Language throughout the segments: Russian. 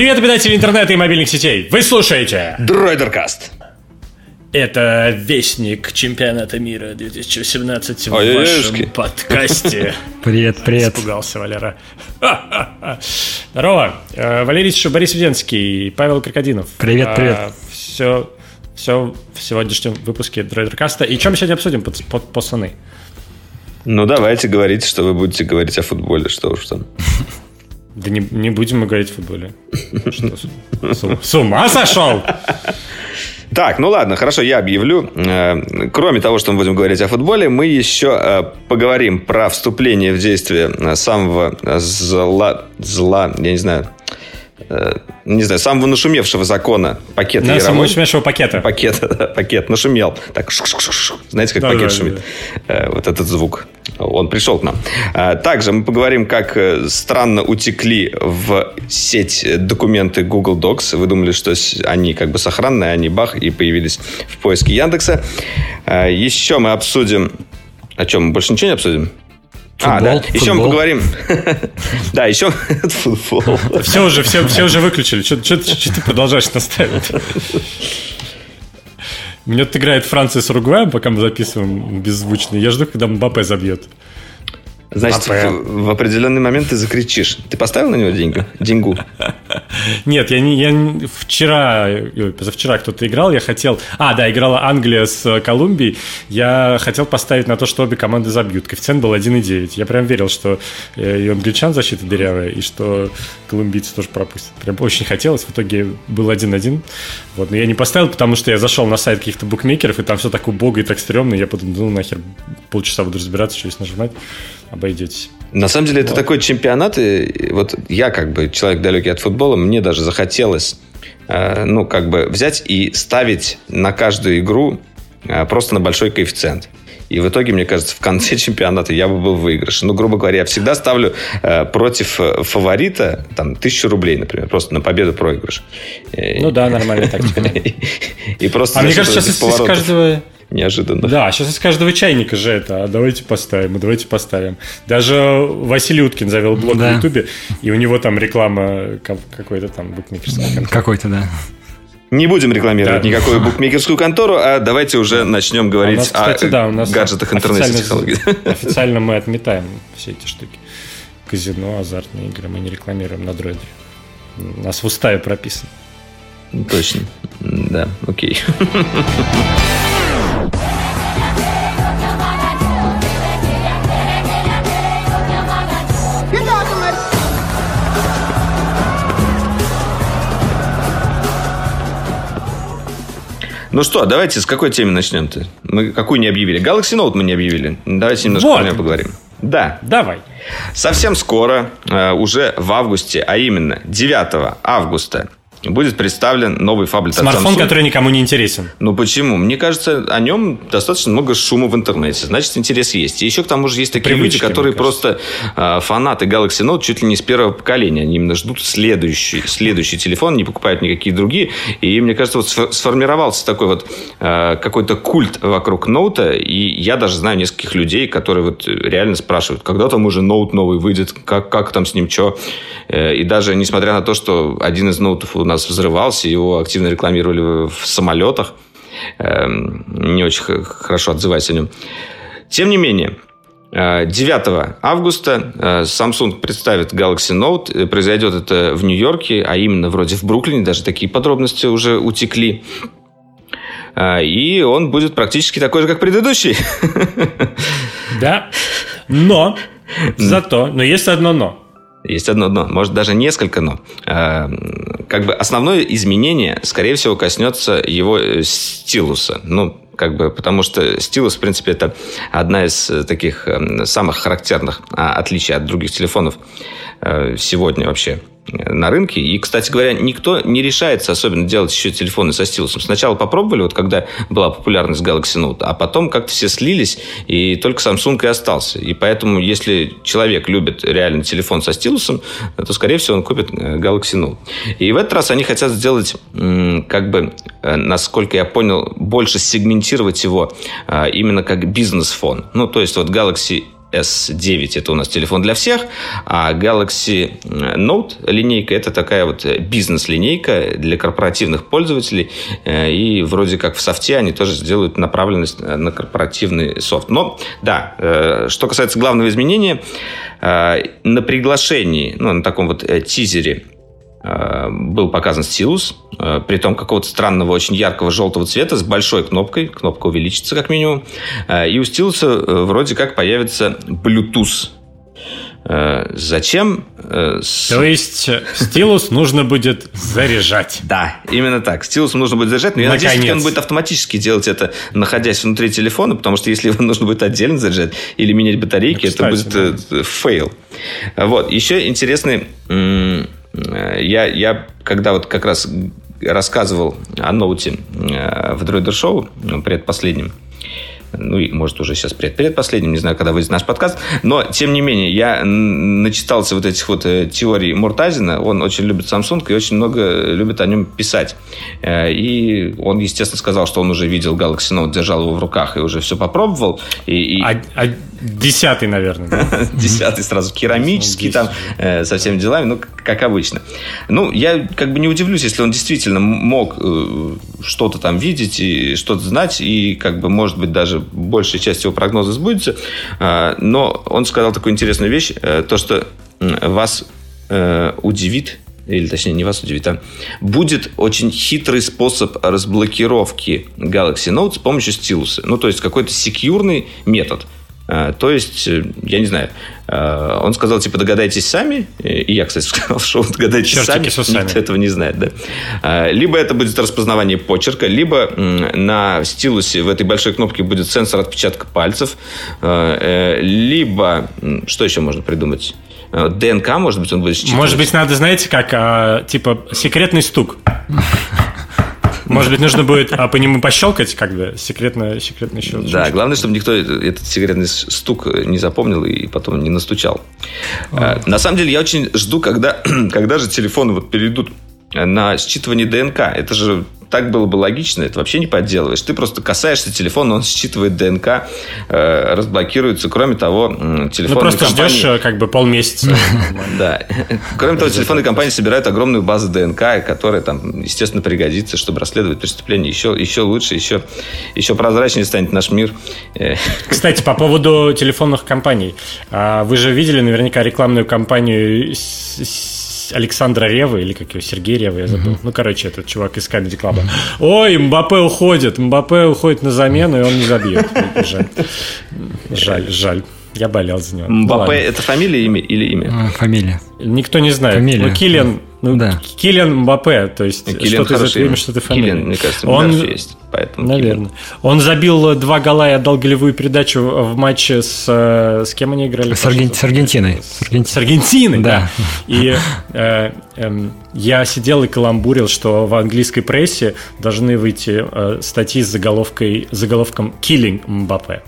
Привет, обитатели интернета и мобильных сетей! Вы слушаете Дройдеркаст. Это Вестник Чемпионата мира 2017 в Ой, вашем подкасте. Привет, привет. Испугался Валера. Здорово. Э, Валерий Борис Веденский, Павел Крокодинов. Привет, привет. Все, все в сегодняшнем выпуске Дройдеркаста. И чем мы сегодня обсудим, пацаны? Ну, давайте говорите, что вы будете говорить о футболе, что уж там. Да не, не будем мы говорить о футболе. Что, с, ума сошел? Так, ну ладно, хорошо, я объявлю. Э, Кроме того, что мы будем говорить о футболе, мы еще э, поговорим про вступление в действие э, самого зла, зла, я не знаю, не знаю, самого нашумевшего закона пакета самого Яровой. нашумевшего пакета. Пакет, да, пакет нашумел. Так, знаете, как Да, пакет да, шумит? Э, Вот этот звук. Он пришел к нам. А, Также мы поговорим, как э, странно утекли в сеть документы Google Docs. Вы думали, что они как бы сохранные, они бах, и появились в поиске Яндекса. А, Еще мы обсудим... О чем? Мы больше ничего не обсудим? А, Футбол, да. Еще мы футбол. поговорим... Да, еще... Футбол. Все уже, все, все уже выключили. Что ты продолжаешь настаивать? У меня тут играет Франция с Уругваем, пока мы записываем беззвучно. Я жду, когда Мбаппе забьет. Значит, в, в определенный момент ты закричишь. Ты поставил на него деньгу? Деньгу? Нет, я не, я вчера, позавчера кто-то играл, я хотел... А, да, играла Англия с Колумбией. Я хотел поставить на то, что обе команды забьют. Коэффициент был 1,9. Я прям верил, что э, и англичан защита дырявая, и что колумбийцы тоже пропустят. Прям очень хотелось. В итоге был 1-1. Вот, но я не поставил, потому что я зашел на сайт каких-то букмекеров, и там все так убого и так стрёмно. и Я подумал, ну нахер, полчаса буду разбираться, что здесь нажимать. Обойдетесь. На самом деле, это такой чемпионат, и вот я как бы человек далекий от футбола, мне даже захотелось, э, ну, как бы взять и ставить на каждую игру э, просто на большой коэффициент. И в итоге, мне кажется, в конце чемпионата я бы был в выигрыше. Ну, грубо говоря, я всегда ставлю э, против э, фаворита там тысячу рублей, например, просто на победу проигрыш. Э, Ну да, нормальная тактика. И просто А мне кажется, сейчас из, каждого... неожиданно. Да, сейчас из каждого чайника же это, а давайте поставим, а давайте поставим. Даже Василий Уткин завел блог Да. в Ютубе, и у него там реклама ка- какой-то там букмекерской. Какой-то, да. Не будем рекламировать Да. никакую букмекерскую контору, а давайте уже начнем А у говорить нас, кстати, о да, у нас гаджетах официально- интернет-технологий. Официально мы отметаем все эти штуки. Казино, азартные игры мы не рекламируем на дроиде. У нас в уставе прописано. Точно. Да, окей. Ну что, давайте с какой темы начнем-то? Мы какую не объявили? Galaxy Note мы не объявили. Давайте немножко Вот. про него поговорим. Да, Давай. совсем скоро, э, уже в августе, а именно 9 августа, будет представлен новый фаблет Смартфон, который никому не интересен. Ну почему? Мне кажется, о нем достаточно много шума в интернете. Значит, интерес есть. И еще к тому же есть такие Привычки, люди, которые просто э, фанаты Galaxy Note чуть ли не с первого поколения. Они именно ждут следующий, следующий телефон, не покупают никакие другие. И мне кажется, вот сфо- сформировался такой вот э, какой-то культ вокруг ноута. И я даже знаю нескольких людей, которые вот реально спрашивают, когда там уже ноут новый выйдет, как, как там с ним что. И даже несмотря на то, что один из ноутов у нас взрывался, его активно рекламировали в самолетах, эм, не очень хорошо отзываясь о нем. Тем не менее, э, 9 августа э, Samsung представит Galaxy Note. Э, Произойдет это в Нью-Йорке, а именно вроде в Бруклине. Даже такие подробности уже утекли. Э, И он будет практически такой же, как предыдущий. Да. Но, зато, но есть одно но. Есть одно но, может даже несколько но. Э, Как бы основное изменение, скорее всего, коснется его э, стилуса. Ну, как бы, потому что стилус, в принципе, это одна из таких э, самых характерных а, отличий от других телефонов э, сегодня вообще на рынке. И, кстати говоря, никто не решается особенно делать еще телефоны со стилусом. Сначала попробовали, вот когда была популярность Galaxy Note, а потом как-то все слились, и только Samsung и остался. И поэтому, если человек любит реально телефон со стилусом, то, скорее всего, он купит э, Galaxy Note. И в этот раз они хотят сделать, как бы, э, насколько я понял, больше сегментировать его э, именно как бизнес-фон. Ну, то есть, вот Galaxy S9 это у нас телефон для всех, а Galaxy Note линейка это такая вот бизнес-линейка для корпоративных пользователей. И вроде как в софте они тоже сделают направленность на корпоративный софт. Но да, что касается главного изменения, на приглашении, ну, на таком вот тизере Э, был показан стилус, э, при том какого-то странного, очень яркого желтого цвета с большой кнопкой. Кнопка увеличится как минимум. Э, и у стилуса вроде как появится Bluetooth. Зачем? То есть стилус нужно будет заряжать. Да, именно так. Стилус нужно будет заряжать, но я Наконец. надеюсь, что он будет автоматически делать это, находясь внутри телефона, потому что если его нужно будет отдельно заряжать или менять батарейки, ну, кстати, это будет да. fail. Вот. Еще интересный Э, я, я когда вот как раз рассказывал о ноуте э, в Droider Show, ну, предпоследнем, ну и, может, уже сейчас пред предпоследним, не знаю, когда выйдет наш подкаст, но, тем не менее, я начитался вот этих вот э, теорий Муртазина, он очень любит Samsung и очень много любит о нем писать. И он, естественно, сказал, что он уже видел Galaxy Note, держал его в руках и уже все попробовал. И, и... А, а Десятый, наверное. Десятый сразу керамический там э, со всеми делами, ну, как обычно. Ну, я как бы не удивлюсь, если он действительно мог э, что-то там видеть и что-то знать, и как бы, может быть, даже большая часть его прогноза сбудется. Э, но он сказал такую интересную вещь, э, то, что вас э, удивит, или точнее не вас удивит, а будет очень хитрый способ разблокировки Galaxy Note с помощью стилуса. Ну, то есть какой-то секьюрный метод – а, то есть, э, я не знаю, а, он сказал, типа, догадайтесь сами. И я, кстати, сказал, что догадайтесь Чертики сами. Никто этого не знает, да. А, либо это будет распознавание почерка, либо на стилусе в этой большой кнопке будет сенсор отпечатка пальцев, э, либо, что еще можно придумать? ДНК, может быть, он будет считывать. Может быть, надо, знаете, как, типа, секретный стук. Может быть, нужно будет а, по нему пощелкать, как бы, секретно, секретный щелчок. Да, главное, чтобы никто этот секретный стук не запомнил и потом не настучал. А. На самом деле, я очень жду, когда, когда же телефоны вот перейдут на считывание ДНК. Это же так было бы логично, это вообще не подделываешь. Ты просто касаешься телефона, он считывает ДНК, э, разблокируется. Кроме того, телефон. Ну, просто компании... ждешь э, как бы полмесяца. Да. Кроме того, телефонные компании собирают огромную базу ДНК, которая там, естественно, пригодится, чтобы расследовать преступление еще, еще лучше, еще, еще прозрачнее станет наш мир. Э. Кстати, по поводу телефонных компаний. А, вы же видели наверняка рекламную кампанию Александра Ревы, или как его, Сергей Рева, я забыл. Mm-hmm. Ну, короче, этот чувак из Comedy Club. Mm-hmm. Ой, Мбаппе уходит, Мбаппе уходит на замену, и он не забьет. Жаль, жаль, жаль. Я болел за него. Мбаппе ну, это фамилия имя, или имя? Фамилия. Никто не знает. Фамилия. Ну, Киллиан, ну, да. Киллиан Мбаппе, то есть что-то из этого имя, что-то фамилия. Киллиан, мне кажется, он, есть. Поэтому Наверное. Он забил два гола и отдал голевую передачу в матче с... Э, с кем они играли? С, Арген... с Аргентиной. С, Арген... с Аргентиной, да. да. И э, э, я сидел и каламбурил, что в английской прессе должны выйти э, статьи с заголовкой, заголовком «Killing Мбаппе».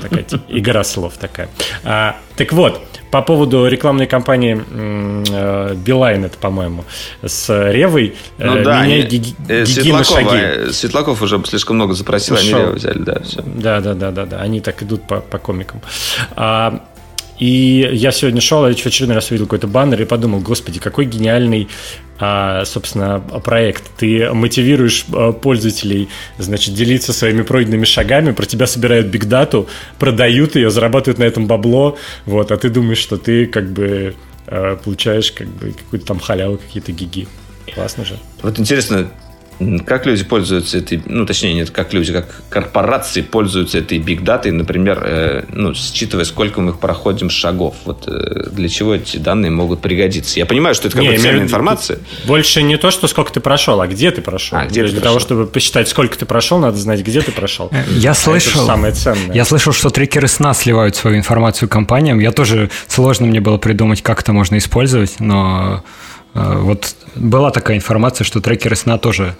Такая игра слов такая. А, так вот, по поводу рекламной кампании э, Билайн, это, по-моему, с Ревой. Э, ну да, меня они, э, Светлакова, Светлаков уже слишком много запросил, Ушел. они Реву взяли, да, все. Да, да, да, да, да. Они так идут по, по комикам. А, и я сегодня шел, я в очередной раз увидел какой-то баннер и подумал, господи, какой гениальный, а, собственно, проект. Ты мотивируешь а, пользователей, значит, делиться своими пройденными шагами, про тебя собирают бигдату, продают ее, зарабатывают на этом бабло, вот, а ты думаешь, что ты как бы а, получаешь как бы какую-то там халяву, какие-то гиги. Классно же. Вот интересно, как люди пользуются этой, ну, точнее, нет, как люди, как корпорации пользуются этой бигдатой, например, э, ну, считывая, сколько мы их проходим шагов. Вот э, для чего эти данные могут пригодиться? Я понимаю, что это какая-то ценная информация. Больше не то, что сколько ты прошел, а где ты прошел. А, где ты для прошел? того, чтобы посчитать, сколько ты прошел, надо знать, где ты прошел. Я слышал, самое ценное. Я слышал, что трекеры сна сливают свою информацию компаниям. Я тоже сложно мне было придумать, как это можно использовать, но А, вот была такая информация, что трекеры сна тоже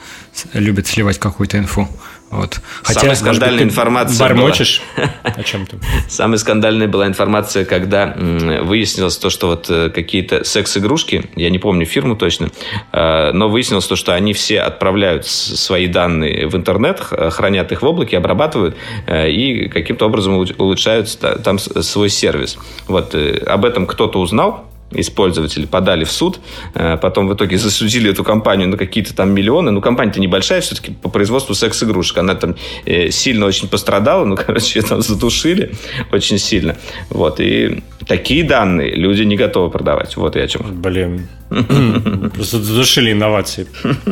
любят сливать какую-то инфу. Вот. Хотя, Самая скандальная быть, информация бормочешь была... о чем-то. Самая скандальная была информация, когда выяснилось то, что вот э, какие-то секс-игрушки, я не помню фирму точно, э, но выяснилось то, что они все отправляют свои данные в интернет, хранят их в облаке, обрабатывают э, и каким-то образом улучшают там свой сервис. Вот об этом кто-то узнал, использователи подали в суд, э, потом в итоге засудили эту компанию на какие-то там миллионы. Ну, компания-то небольшая все-таки по производству секс-игрушек. Она там э, сильно очень пострадала, ну, короче, ее там задушили очень сильно. Вот, и такие данные люди не готовы продавать. Вот я о чем. Блин, просто задушили инновации.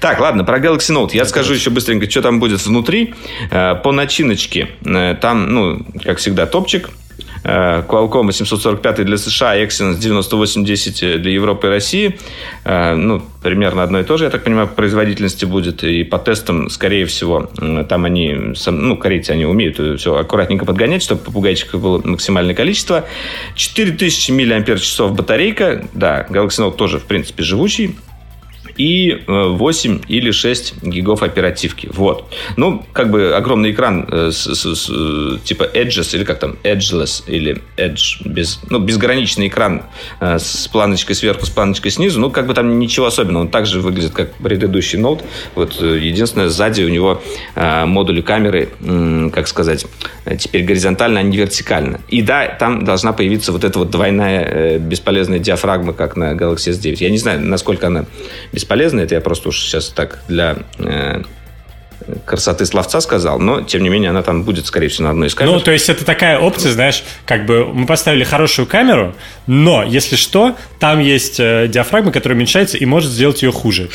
Так, ладно, про Galaxy Note. Я скажу еще быстренько, что там будет внутри. Э, по начиночке там, ну, как всегда, топчик – Qualcomm 845 для США, Exynos 9810 для Европы и России. Э, ну, примерно одно и то же, я так понимаю, по производительности будет. И по тестам, скорее всего, там они, ну, корейцы, они умеют все аккуратненько подгонять, чтобы попугайчиков было максимальное количество. 4000 мАч батарейка. Да, Galaxy Note тоже, в принципе, живучий и 8 э, или 6 гигов оперативки. Вот. Ну, как бы огромный экран э, с, с, с, э, типа Edges, или как там, Edgeless, или Edge, без, ну, безграничный экран с планочкой сверху, с планочкой снизу. Ну, как бы там ничего особенного. Он также выглядит как предыдущий ноут. Вот единственное, сзади у него модули камеры, как сказать, теперь горизонтально, а не вертикально. И да, там должна появиться вот эта вот двойная бесполезная диафрагма, как на Galaxy S9. Я не знаю, насколько она бесполезно. Это я просто уж сейчас так для э, красоты словца сказал, но, тем не менее, она там будет, скорее всего, на одной из камер. Ну, то есть, это такая опция, знаешь, как бы мы поставили хорошую камеру, но, если что, там есть э, диафрагма, которая уменьшается и может сделать ее хуже.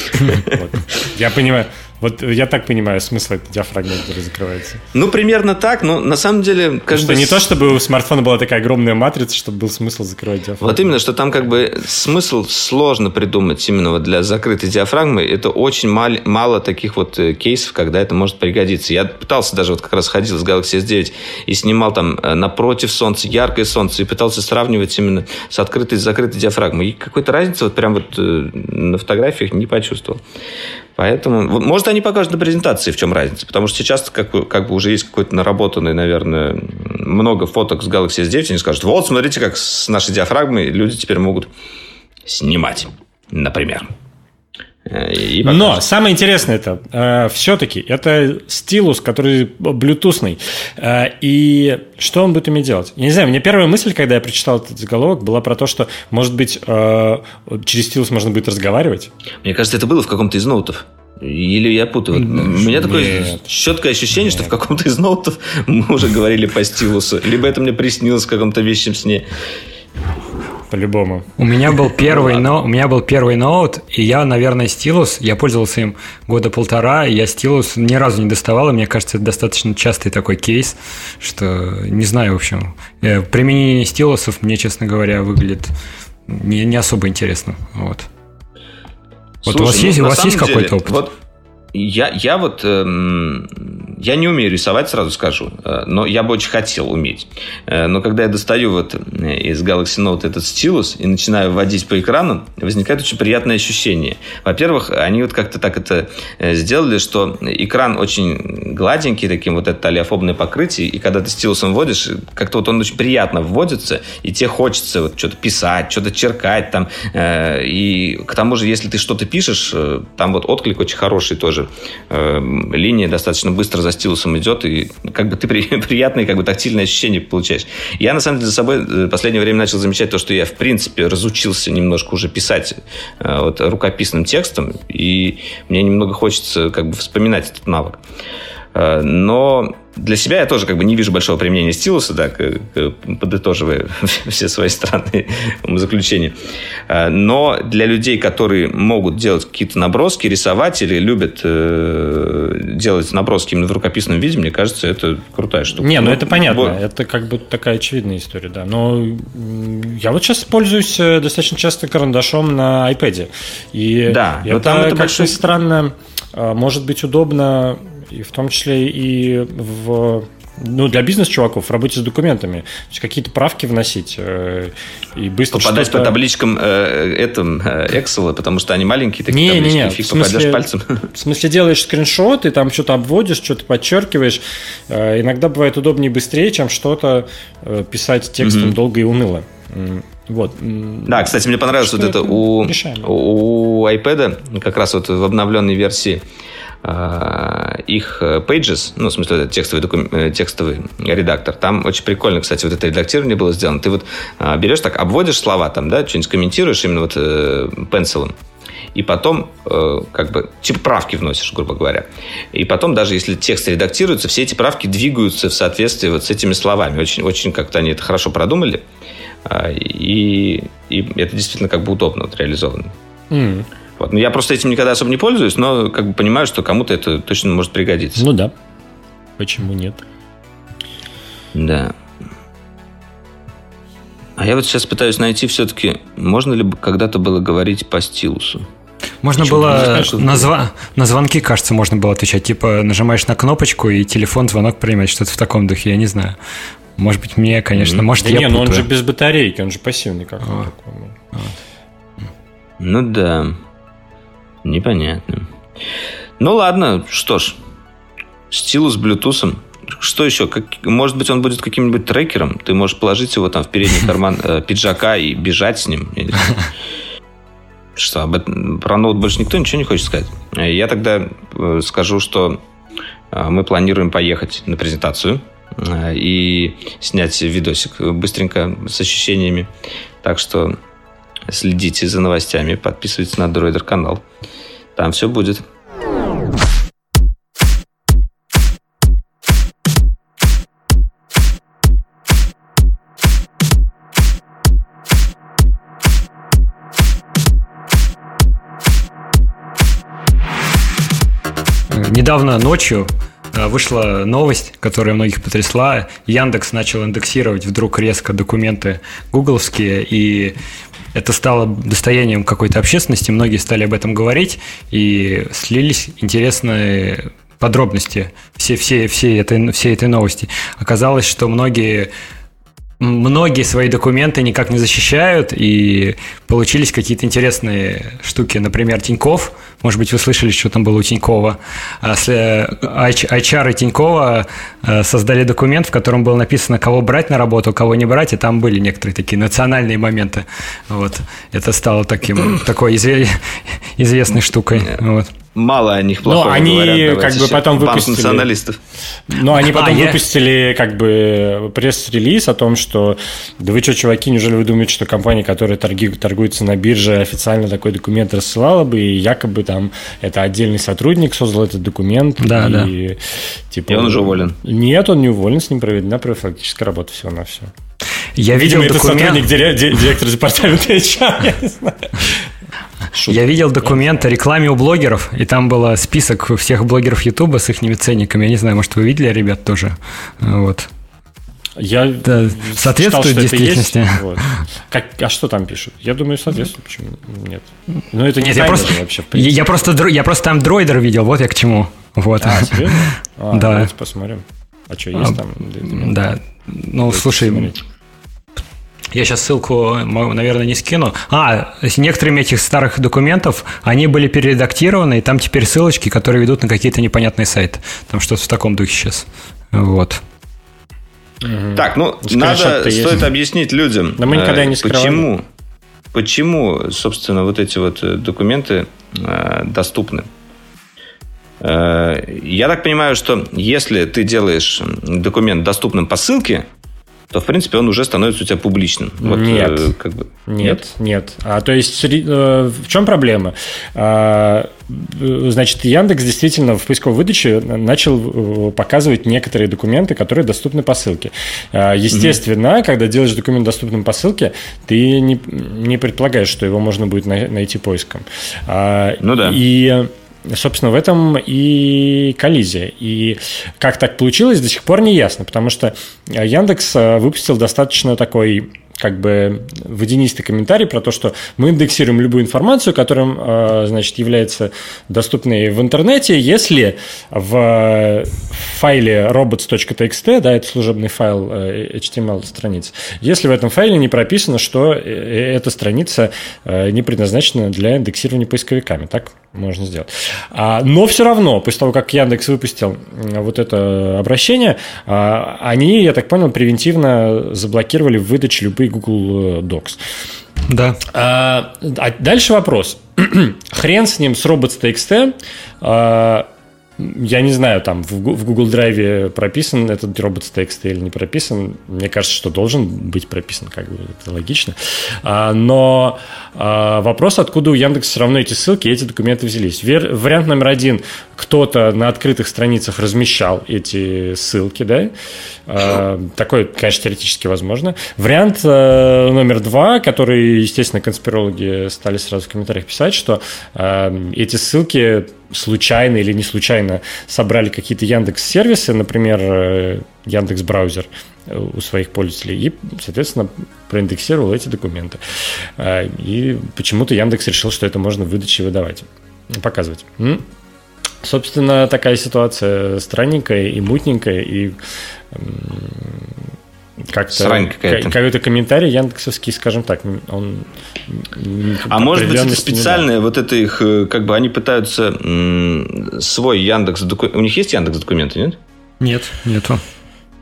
Я понимаю. Вот я так понимаю смысл этой диафрагмы, которая закрывается. Ну, примерно так, но на самом деле... Как что не то, чтобы у смартфона была такая огромная матрица, чтобы был смысл закрывать диафрагму. Вот именно, что там как бы смысл сложно придумать именно вот для закрытой диафрагмы. Это очень мал... мало таких вот э, кейсов, когда это может пригодиться. Я пытался даже вот как раз ходил с Galaxy S9 и снимал там э, напротив солнца, яркое солнце, и пытался сравнивать именно с открытой и закрытой диафрагмой. И какой-то разницы вот прям вот э, на фотографиях не почувствовал. Поэтому, может, они покажут на презентации, в чем разница. Потому что сейчас как, как бы уже есть какой-то наработанный, наверное, много фоток с Galaxy S9. Они скажут, вот, смотрите, как с нашей диафрагмой люди теперь могут снимать, например. Но самое интересное это э, все-таки это стилус, который блютусный. Э, и что он будет иметь делать? Я не знаю, мне первая мысль, когда я прочитал этот заголовок, была про то, что, может быть, э, через стилус можно будет разговаривать. Мне кажется, это было в каком-то из ноутов. Или я путаю. Вот, у меня такое нет, четкое ощущение, нет. что в каком-то из ноутов мы уже говорили по стилусу. Либо это мне приснилось в каком-то вещем сне по-любому. У меня был первый, но у меня был первый ноут, и я, наверное, стилус, я пользовался им года полтора, и я стилус ни разу не доставал, и мне кажется, это достаточно частый такой кейс, что не знаю, в общем, э, применение стилусов мне, честно говоря, выглядит не, не особо интересно, вот. Слушай, вот у вас есть, ну, у вас есть какой-то опыт? Вот я, я вот, эм, я не умею рисовать, сразу скажу, э, но я бы очень хотел уметь. Э, но когда я достаю вот э, из Galaxy Note этот стилус и начинаю вводить по экрану, возникает очень приятное ощущение. Во-первых, они вот как-то так это сделали, что экран очень гладенький, таким вот это олеофобное покрытие, и когда ты стилусом вводишь, как-то вот он очень приятно вводится, и тебе хочется вот что-то писать, что-то черкать там, э, и к тому же, если ты что-то пишешь, э, там вот отклик очень хороший тоже э, линия достаточно быстро за стилусом идет, и как бы ты при, приятные, как бы тактильные ощущения получаешь. Я, на самом деле, за собой в последнее время начал замечать то, что я, в принципе, разучился немножко уже писать вот, рукописным текстом, и мне немного хочется как бы вспоминать этот навык. Э, но для себя я тоже как бы не вижу большого применения стилуса, да, подытоживая все свои странные заключения. Э, но для людей, которые могут делать какие-то наброски, рисовать или любят э, делать наброски именно в рукописном виде, мне кажется, это крутая штука. Не, ну, ну это понятно. Бо... Это как бы такая очевидная история, да. Но я вот сейчас пользуюсь достаточно часто карандашом на iPad. И да, это, там это как большой... странно, может быть удобно и в том числе и в ну, для бизнес-чуваков в работе с документами. То есть какие-то правки вносить э, и быстро Попадать по табличкам э, этом э, Excel, потому что они маленькие, такие не, таблички, не, не. фиг в смысле, попадешь пальцем. В смысле, делаешь скриншот, и там что-то обводишь, что-то подчеркиваешь. Э, иногда бывает удобнее и быстрее, чем что-то э, писать текстом mm-hmm. долго и уныло. Вот. Да, кстати, мне понравилось что вот это, это у, у iPad, как раз вот в обновленной версии их э, pages, ну, в смысле, это текстовый, докум... Э, текстовый редактор, там очень прикольно, кстати, вот это редактирование было сделано. Ты вот берешь так, обводишь слова там, да, что-нибудь комментируешь именно вот пенсилом, и потом как бы типа правки вносишь, грубо говоря. И потом даже если текст редактируется, все эти правки двигаются в соответствии вот с этими словами. Очень, очень как-то они это хорошо продумали. И, и это действительно как бы удобно вот реализовано. Mm. Вот. Ну, я просто этим никогда особо не пользуюсь, но как бы понимаю, что кому-то это точно может пригодиться. Ну да. Почему нет? Да. А я вот сейчас пытаюсь найти все-таки, можно ли когда-то было говорить по стилусу? Можно Почему? было знаешь, на, зв... на звонки, кажется, можно было отвечать. Типа нажимаешь на кнопочку, и телефон звонок принимает. Что-то в таком духе, я не знаю. Может быть, мне, конечно, может, да я не, но он же без батарейки, он же пассивный как а. а. Ну да. Непонятно. Ну ладно, что ж. Стилус с. Что еще? Как, может быть, он будет каким-нибудь трекером? Ты можешь положить его там в передний карман э, пиджака и бежать с ним. Что, об этом, про ноут больше никто ничего не хочет сказать? Я тогда э, скажу, что э, мы планируем поехать на презентацию э, и снять видосик быстренько с ощущениями. Так что следите за новостями, подписывайтесь на Droider канал. Там все будет. Недавно ночью э, вышла новость, которая многих потрясла. Яндекс начал индексировать вдруг резко документы гугловские, и это стало достоянием какой-то общественности, многие стали об этом говорить, и слились интересные подробности все, все, все, этой, все этой новости. Оказалось, что многие многие свои документы никак не защищают, и получились какие-то интересные штуки. Например, Тиньков, может быть, вы слышали, что там было у Тинькова. HR и Тинькова э, создали документ, в котором было написано, кого брать на работу, кого не брать, и там были некоторые такие национальные моменты. Вот. Это стало таким, такой известной штукой. Вот мало о них плохого Но они говорят, как бы потом выпустили... националистов. Но они потом а, выпустили я... как бы пресс-релиз о том, что да вы что, чуваки, неужели вы думаете, что компания, которая торги... торгуется на бирже, официально такой документ рассылала бы, и якобы там это отдельный сотрудник создал этот документ. Да, и, да. Типа, и он уже уволен. Нет, он не уволен, с ним проведена профилактическая работа всего на все. Я видел Видимо, документ... это сотрудник директор департамента HR, я не знаю. Шутка. Я видел документ о рекламе у блогеров, и там был список всех блогеров Ютуба с их ценниками. Я не знаю, может, вы видели, ребят, тоже. Вот. Я да, соответствует читал, действительности. Вот. Как, а что там пишут? Я думаю, соответствует. Почему нет? Ну, это не нет, я просто, вообще. Я просто, я просто там дроидер видел, вот я к чему. Вот. А, серьезно? А, да. Давайте посмотрим. А что, есть а, там? Да. Ну, слушай, посмотреть. Я сейчас ссылку, наверное, не скину. А, с некоторыми этих старых документов, они были перередактированы, и там теперь ссылочки, которые ведут на какие-то непонятные сайты. Там что-то в таком духе сейчас. Вот. Так, ну, надо, стоит есть. объяснить людям, Но мы никогда не э, почему, почему, собственно, вот эти вот э, документы э, доступны. Я так понимаю, что если ты делаешь документ доступным по ссылке, то, в принципе, он уже становится у тебя публичным. Вот, нет, э, как бы... нет, нет. А, то есть, э, в чем проблема? А, значит, Яндекс действительно в поисковой выдаче начал э, показывать некоторые документы, которые доступны по ссылке. А, естественно, mm-hmm. когда делаешь документ доступным по ссылке, ты не, не предполагаешь, что его можно будет найти поиском. А, ну да. И собственно, в этом и коллизия. И как так получилось, до сих пор не ясно, потому что Яндекс э, выпустил достаточно такой как бы водянистый комментарий про то, что мы индексируем любую информацию, которая, значит, является доступной в интернете, если в файле robots.txt, да, это служебный файл HTML страниц, если в этом файле не прописано, что эта страница не предназначена для индексирования поисковиками, так? Можно сделать. А, но все равно, после того, как Яндекс выпустил вот это обращение, а, они, я так понял, превентивно заблокировали в выдаче любые Google Docs. Да. А, а дальше вопрос. Хрен с ним, с robots.txt. А, я не знаю, там в Google Drive прописан этот текста или не прописан. Мне кажется, что должен быть прописан, как бы это логично. А, но а, вопрос, откуда у Яндекса все равно эти ссылки, эти документы взялись. Вариант номер один, кто-то на открытых страницах размещал эти ссылки, да? А, такое, конечно, теоретически возможно. Вариант э, номер два, который, естественно, конспирологи стали сразу в комментариях писать, что эти ссылки случайно или не случайно собрали какие-то Яндекс сервисы, например, э, Яндекс браузер э, у своих пользователей и, соответственно, проиндексировал эти документы. Э, и почему-то Яндекс решил, что это можно выдачи выдавать, показывать. Собственно, такая ситуация странненькая и мутненькая, и как-то какой-то комментарий Яндексовский, скажем так, он а может быть это специальное, вот это их, э, как бы они пытаются свой Яндекс у них есть Яндекс документы, нет? Нет, нету.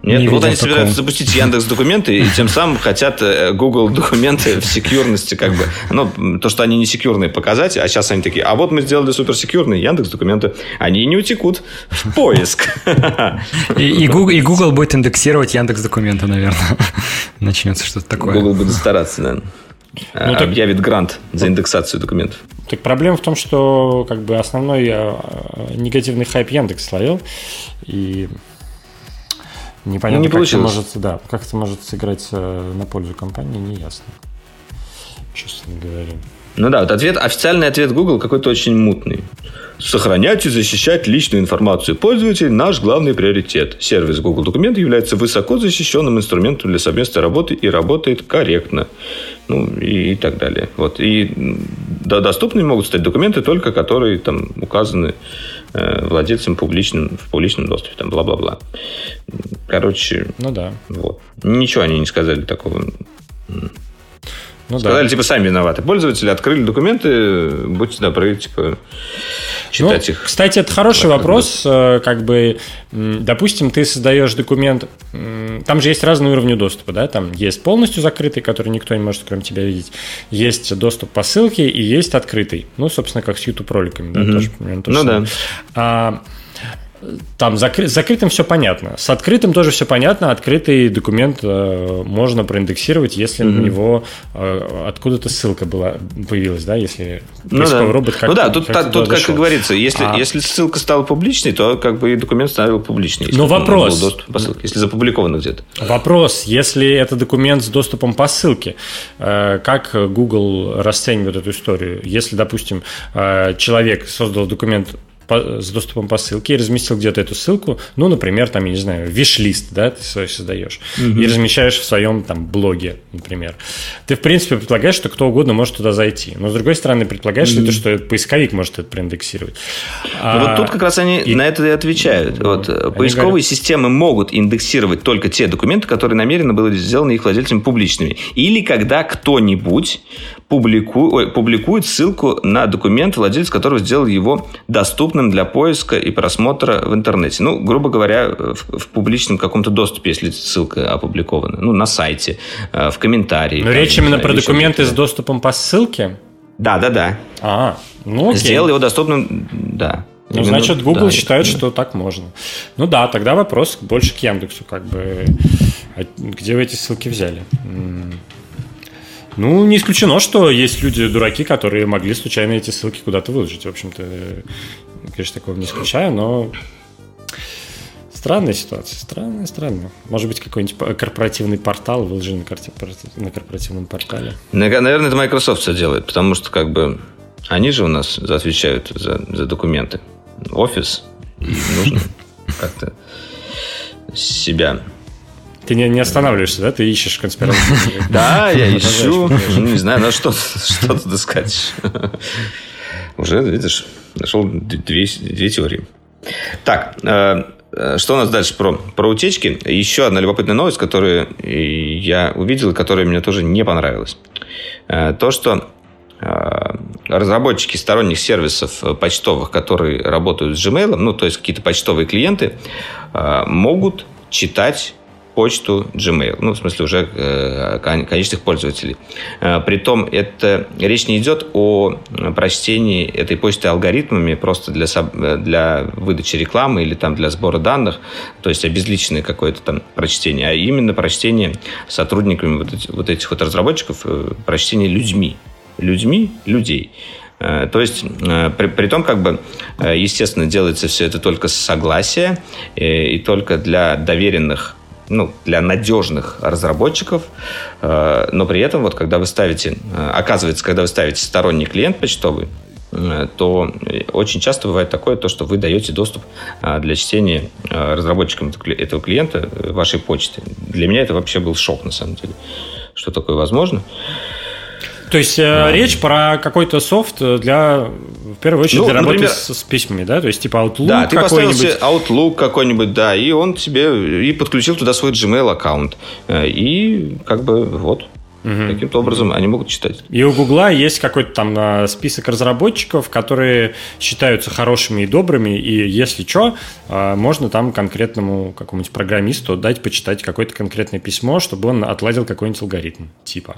Нет, не вот они такого. собираются запустить Яндекс документы и тем самым хотят э, Google документы в секьюрности как бы. Ну, то, что они не секьюрные показать, а сейчас они такие, а вот мы сделали суперсекьюрные Яндекс документы, они не утекут в поиск. И, и, Google, и Google будет индексировать Яндекс документы, наверное. Начнется что-то такое. Google будет стараться, да. Ну, так... Объявит грант за индексацию документов. Так проблема в том, что как бы основной э, негативный хайп Яндекс словил, и Непонятно, ну, не как, это может, да, как это может сыграть э, на пользу компании, не ясно. Честно говоря. Ну да, вот ответ, официальный ответ Google какой-то очень мутный. Сохранять и защищать личную информацию пользователей – наш главный приоритет. Сервис Google Документы является высоко защищенным инструментом для совместной работы и работает корректно. Ну, и, и так далее. Вот. И да, доступными могут стать документы только, которые там указаны Э, владельцем публичным, в публичном доступе, там, бла-бла-бла. Короче, ну да. Вот. Ничего они не сказали такого. Ну, Сказали, да. типа, сами виноваты. Пользователи открыли документы, будьте добры, типа, читать ну, их. Кстати, это хороший вопрос. Э, как бы, допустим, ты создаешь документ, там же есть разные уровни доступа, да, там есть полностью закрытый, который никто не может, кроме тебя, видеть. Есть доступ по ссылке и есть открытый. Ну, собственно, как с YouTube роликами, да, угу. тоже примерно то Ну, да. А, там закры- с закрытым все понятно. С открытым тоже все понятно. Открытый документ э, можно проиндексировать, если mm-hmm. на него э, откуда-то ссылка была, появилась, да, если ну, да. робот как Ну да, тут, как, тут как и говорится, если, а... если ссылка стала публичной, то как бы и документ стал публичный. Но вопрос... Доступ по ссылке, если запубликовано где-то. Вопрос, если это документ с доступом по ссылке, э, как Google расценивает эту историю? Если, допустим, э, человек создал документ по, с доступом по ссылке и разместил где-то эту ссылку, ну, например, там, я не знаю, виш-лист, да, ты свой создаешь, угу. и размещаешь в своем там блоге, например. Ты, в принципе, предполагаешь, что кто угодно может туда зайти. Но, с другой стороны, предполагаешь угу. ли ты, что поисковик может это проиндексировать. А, вот тут как раз они и... на это и отвечают. Вот, поисковые говорят... системы могут индексировать только те документы, которые намеренно были сделаны их владельцами публичными. Или когда кто-нибудь публику... Ой, публикует ссылку на документ, владелец которого сделал его доступным для поиска и просмотра в интернете. Ну, грубо говоря, в, в публичном каком-то доступе, если ссылка опубликована. Ну, на сайте, э, в комментарии. Но там, речь именно про документы с доступом по ссылке? Да, да, да. А, ну окей. Сделал его доступным, да. Ну, Именно, значит, Google да, считает, да. что так можно. Ну да, тогда вопрос больше к Яндексу, как бы, а где вы эти ссылки взяли? Ну, не исключено, что есть люди-дураки, которые могли случайно эти ссылки куда-то выложить. В общем-то, конечно, такого не исключаю, но странная ситуация. Странная, странная. Может быть, какой-нибудь корпоративный портал выложен на корпоративном портале. Наверное, это Microsoft все делает, потому что как бы они же у нас отвечают за, за документы. Офис. И нужно как-то себя Ты не, не останавливаешься, да? Ты ищешь конспирацию. Да, я ищу. Не знаю, на что что тут искать. Уже, видишь, нашел две, две теории. Так, э, э, что у нас дальше про, про утечки? Еще одна любопытная новость, которую я увидел, которая мне тоже не понравилась. Э, то, что разработчики сторонних сервисов почтовых, которые работают с Gmail, ну, то есть какие-то почтовые клиенты, могут читать почту Gmail, ну, в смысле уже э, конечных пользователей. Э, притом это речь не идет о прочтении этой почты алгоритмами просто для, для выдачи рекламы или там для сбора данных, то есть обезличенное какое-то там прочтение, а именно прочтение сотрудниками вот, эти, вот этих вот разработчиков, э, прочтение людьми. Людьми людей. Э, то есть, э, при, при том, как бы, естественно, делается все это только с согласия и только для доверенных ну, для надежных разработчиков, э, но при этом, вот когда вы ставите, э, оказывается, когда вы ставите сторонний клиент почтовый, э, то очень часто бывает такое, то, что вы даете доступ для чтения разработчикам этого клиента вашей почты. Для меня это вообще был шок, на самом деле, что такое возможно. То есть э, речь про какой-то софт для, в первую очередь, ну, для работы например, с, с письмами, да? То есть типа Outlook Да, ты поставил себе Outlook какой-нибудь, да, и он тебе и подключил туда свой Gmail аккаунт. Э, и как бы вот, Угу. Каким-то образом они могут читать. И у Гугла есть какой-то там э, список разработчиков, которые считаются хорошими и добрыми, и если что, э, можно там конкретному какому-нибудь программисту дать почитать какое-то конкретное письмо, чтобы он отладил какой-нибудь алгоритм, типа.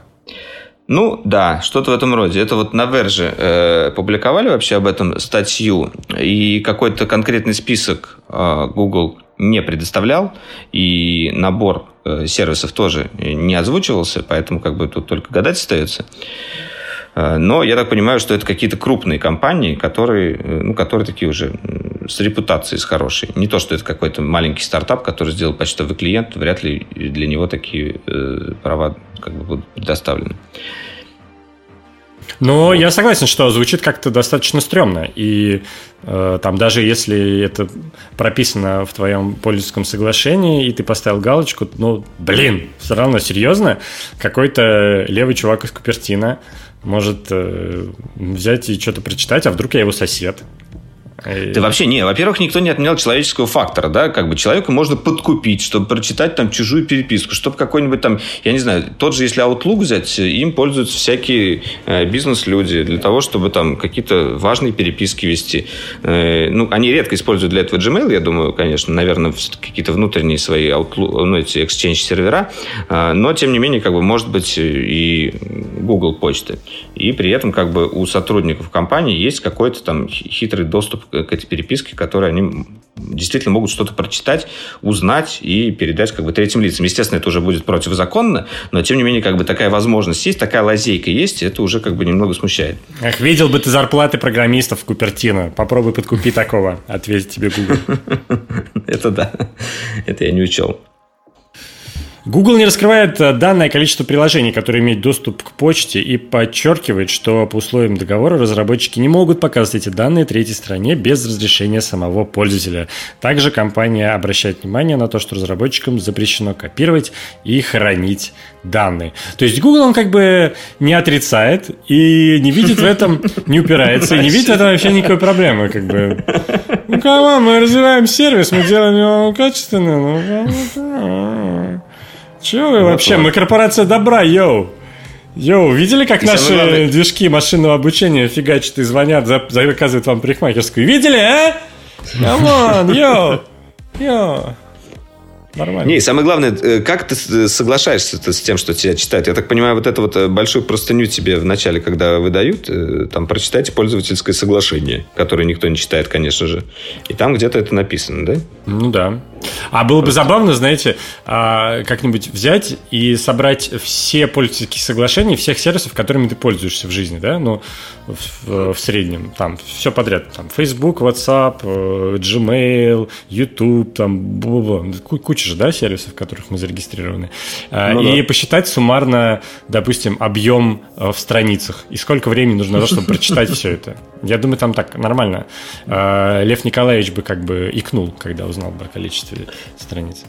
Ну, да, что-то в этом роде. Это вот на Верже э, публиковали вообще об этом статью, и какой-то конкретный список э, Google не предоставлял, и набор э, сервисов тоже не озвучивался, поэтому как бы тут только гадать остается. Э, но я так понимаю, что это какие-то крупные компании, которые, э, ну, которые такие уже с репутацией с хорошей. Не то, что это какой-то маленький стартап, который сделал почтовый клиент, вряд ли для него такие э, права как бы будут предоставлены. Но я согласен, что звучит как-то достаточно стрёмно. И э, там даже если это прописано в твоем пользовательском соглашении, и ты поставил галочку, ну, блин, все равно серьезно, какой-то левый чувак из Купертина может э, взять и что-то прочитать, а вдруг я его сосед. Да вообще не. Во-первых, никто не отменял человеческого фактора, да, как бы человека можно подкупить, чтобы прочитать там чужую переписку, чтобы какой-нибудь там, я не знаю, тот же, если Outlook взять, им пользуются всякие э, бизнес-люди для того, чтобы там какие-то важные переписки вести. Э, ну, они редко используют для этого Gmail, я думаю, конечно, наверное, какие-то внутренние свои Outlook, ну, эти Exchange сервера, э, но, тем не менее, как бы, может быть, и Google почты. И при этом, как бы, у сотрудников компании есть какой-то там хитрый доступ к этой переписке, которые они действительно могут что-то прочитать, узнать и передать как бы третьим лицам. Естественно, это уже будет противозаконно, но тем не менее как бы такая возможность есть, такая лазейка есть, это уже как бы немного смущает. Эх, видел бы ты зарплаты программистов в Купертино. Попробуй подкупи такого, ответит тебе Google. Это да, это я не учел. Google не раскрывает э, данное количество приложений, которые имеют доступ к почте, и подчеркивает, что по условиям договора разработчики не могут показывать эти данные третьей стране без разрешения самого пользователя. Также компания обращает внимание на то, что разработчикам запрещено копировать и хранить данные. То есть Google он как бы не отрицает и не видит в этом, не упирается, и не видит в этом вообще никакой проблемы. Как бы. Ну, кого, мы развиваем сервис, мы делаем его качественно. Ну, Чего вы вообще? Мы корпорация добра, yo. Yo, видели, как и наши главное... движки машинного обучения фигачат и звонят, заказывают вам парикмахерскую? Видели, а? Come on, yo, йоу. Нормально. Не, самое главное, э, как ты соглашаешься с тем, что тебя читают? Я так понимаю, вот это вот э, большую простыню тебе в начале, когда выдают, э, там прочитайте пользовательское соглашение, которое никто не читает, конечно же. И там где-то это написано, да? Ну да. А было бы забавно, знаете, а, как-нибудь взять и собрать все пользовательские соглашения всех сервисов, которыми ты пользуешься в жизни, да, ну, в, в среднем, там, все подряд, там, Facebook, WhatsApp, Gmail, YouTube, там, бла-бла, куча же, да, сервисов, в которых мы зарегистрированы, а, ну, и да. посчитать суммарно, допустим, объем э, в страницах, и сколько времени нужно, чтобы прочитать все это. Я думаю, там так нормально. А, Лев Николаевич бы как бы икнул, когда узнал бы о количестве страниц.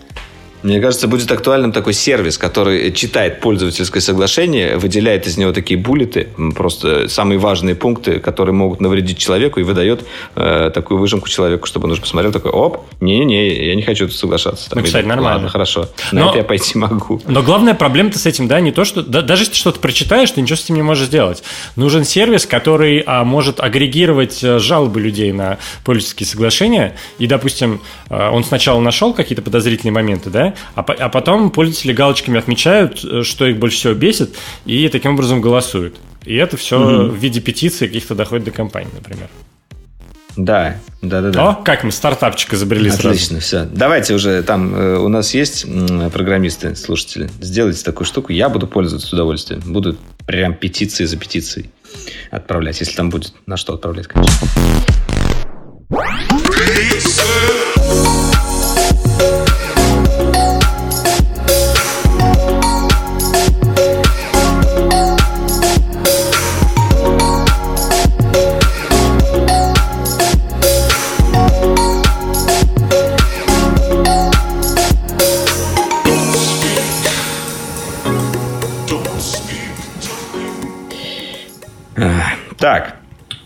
Мне кажется, будет актуальным такой сервис, который читает пользовательское соглашение, выделяет из него такие буллеты, просто самые важные пункты, которые могут навредить человеку, и выдает э, такую выжимку человеку, чтобы он уже посмотрел, такой, оп, не-не, я не хочу тут соглашаться. Там, ну, кстати, нормально. Ладно, хорошо, на но, это я пойти могу. Но главная проблема-то с этим, да, не то, что... Да, даже если ты что-то прочитаешь, ты ничего с этим не можешь сделать. Нужен сервис, который а, может агрегировать э, жалобы людей на пользовательские соглашения, и, допустим, э, он сначала нашел какие-то подозрительные моменты, да, а, а потом пользователи галочками отмечают, э, что их больше всего бесит, и таким образом голосуют. И это все угу. в виде петиции каких-то доходит до компании, например. Да, да, да, да. О, как мы стартапчик изобрели Отлично, сразу. все. Давайте уже там э, у нас есть программисты, слушатели. Сделайте такую штуку, я буду пользоваться с удовольствием. Буду прям петиции за петицией отправлять, если там будет на что отправлять, конечно.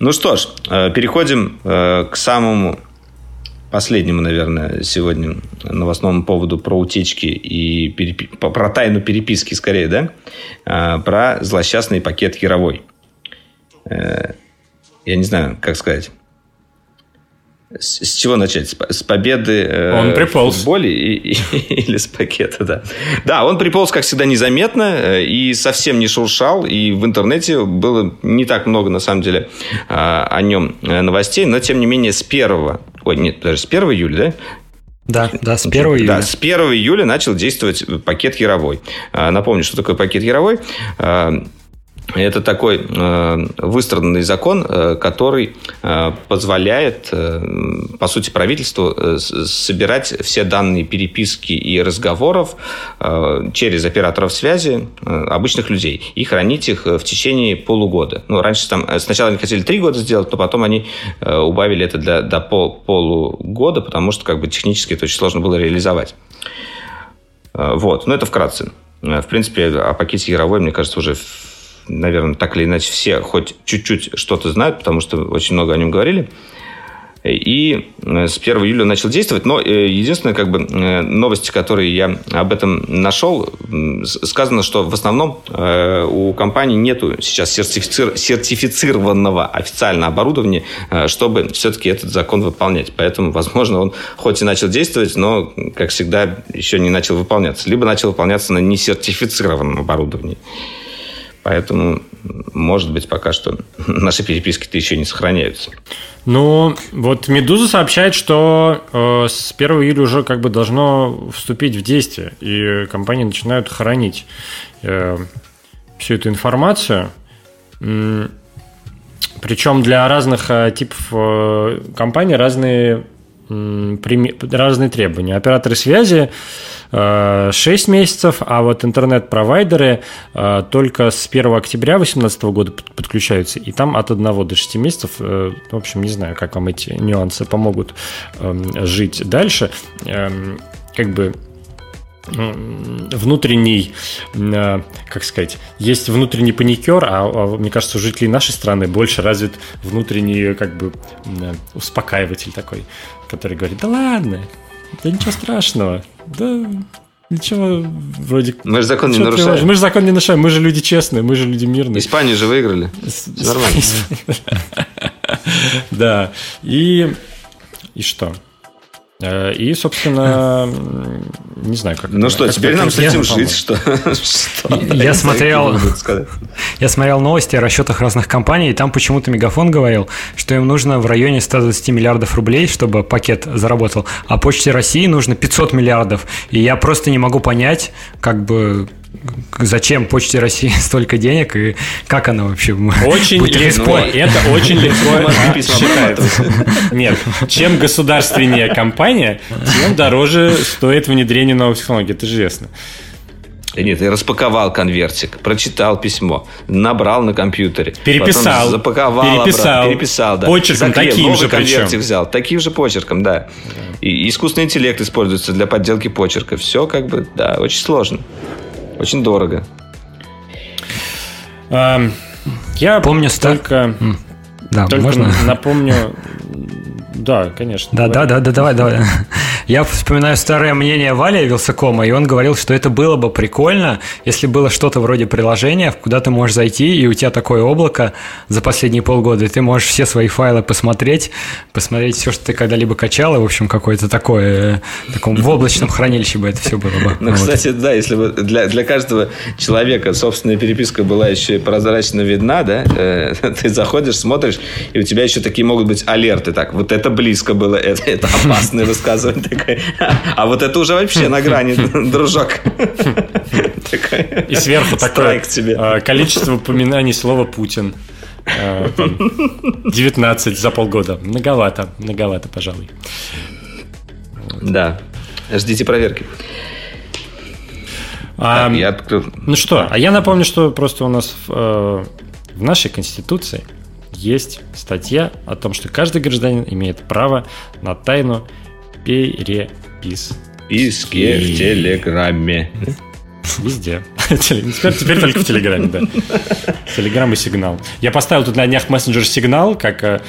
Ну что ж, э, переходим э, к самому последнему, наверное, сегодня новостному поводу про утечки и перепи... про тайну переписки, скорее, да? Э, про злосчастный пакет Яровой. Я не знаю, как сказать. С, с чего начать? С, с победы э, он приполз. в футболе и, и, или с пакета, да. Да, он приполз, как всегда, незаметно э, и совсем не шуршал. И в интернете было не так много, на самом деле, э, о нем э, новостей. Но, тем не менее, с 1... Ой, нет, даже с 1 июля, да? Да, да, с 1 июля. Да, с 1 июля начал действовать пакет Яровой. Напомню, что такое пакет Яровой. Это такой э, выстраданный закон, э, который э, позволяет, э, по сути, правительству э, собирать все данные переписки и разговоров э, через операторов связи э, обычных людей и хранить их в течение полугода. Ну, раньше там, э, сначала они хотели три года сделать, но потом они э, убавили это для, до пол, полугода, потому что как бы технически это очень сложно было реализовать. Э, вот, но это вкратце. Э, в принципе, о пакете Яровой, мне кажется, уже наверное, так или иначе все хоть чуть-чуть что-то знают, потому что очень много о нем говорили. И э, с 1 июля начал действовать. Но э, единственная как бы, э, новость, которые я об этом нашел, сказано, что в основном у компании нету сейчас сертифицир... сертифицированного официально оборудования, чтобы все-таки этот закон выполнять. Поэтому, возможно, он хоть и начал действовать, но, как всегда, еще не начал выполняться. Либо начал выполняться на несертифицированном оборудовании. Поэтому, может быть, пока что наши переписки-то еще не сохраняются. Ну, вот «Медуза» сообщает, что э, с 1 июля уже как бы должно вступить в действие, и компании начинают хранить э, всю эту информацию. Причем для разных э, типов э, компаний разные, разные требования. Операторы связи 6 месяцев, а вот интернет-провайдеры э, только с 1 октября 2018 года подключаются, и там от 1 до 6 месяцев, э, в общем, не знаю, как вам эти нюансы помогут эм, жить дальше. Эм, как бы внутренний, э, как сказать, есть внутренний паникер, а, а мне кажется, у жителей нашей страны больше развит внутренний как бы успокаиватель такой, который говорит, да ладно, да ничего страшного. Да ничего вроде... Мы же закон не нарушаем. Мы же закон не нарушаем, мы же люди честные, мы же люди мирные. Испанию же выиграли. Нормально. Да. И... И что? Э, и, собственно, не знаю, как. Ну что, теперь нам с этим жить, что? Я смотрел, я смотрел новости о расчетах разных компаний, и там почему-то Мегафон говорил, что им нужно в районе 120 миллиардов рублей, чтобы пакет заработал, а Почте России нужно 500 миллиардов. И я просто не могу понять, как бы зачем Почте России столько денег и как она вообще очень легко, это очень легко считается. Нет, чем государственнее компания, тем дороже стоит внедрение новых технологий, это же известно. Нет, ты распаковал конвертик, прочитал письмо, набрал на компьютере. Переписал. запаковал. Переписал. Обратно, переписал, да. Почерком Заклеил, таким новый же конвертик причем. взял. Таким же почерком, да. И искусственный интеллект используется для подделки почерка. Все как бы, да, очень сложно. Очень дорого. Эм, Я Помню, ста- только, Да, только можно? напомню... Да, конечно. Да, да, давай. да, да, давай, давай. Я вспоминаю старое мнение Вали Вилсакома, и он говорил, что это было бы прикольно, если было что-то вроде приложения, куда ты можешь зайти, и у тебя такое облако за последние полгода, и ты можешь все свои файлы посмотреть, посмотреть все, что ты когда-либо качал, и, в общем, какое-то такое, э, таком в облачном хранилище бы это все было бы. Ну, Вот. кстати, да, если бы для, для каждого человека собственная переписка была еще и прозрачно видна, да, э, ты заходишь, смотришь, и у тебя еще такие могут быть алерты. Так, вот это близко было, это, это опасное высказывание. А вот это уже вообще на грани, дружок. И сверху такое э, количество упоминаний слова Путин. Э, там, 19 за полгода. Многовато, многовато, пожалуй. Да. Ждите проверки. А, Так, я открыл. Ну что, а я напомню, что просто у нас в, э, в нашей Конституции есть статья о том, что каждый гражданин имеет право на тайну переписки. Писке в Телеграме. Везде. Теперь, теперь только в Телеграме, да. Телеграм и Сигнал. Я поставил тут на днях мессенджер Сигнал, как э,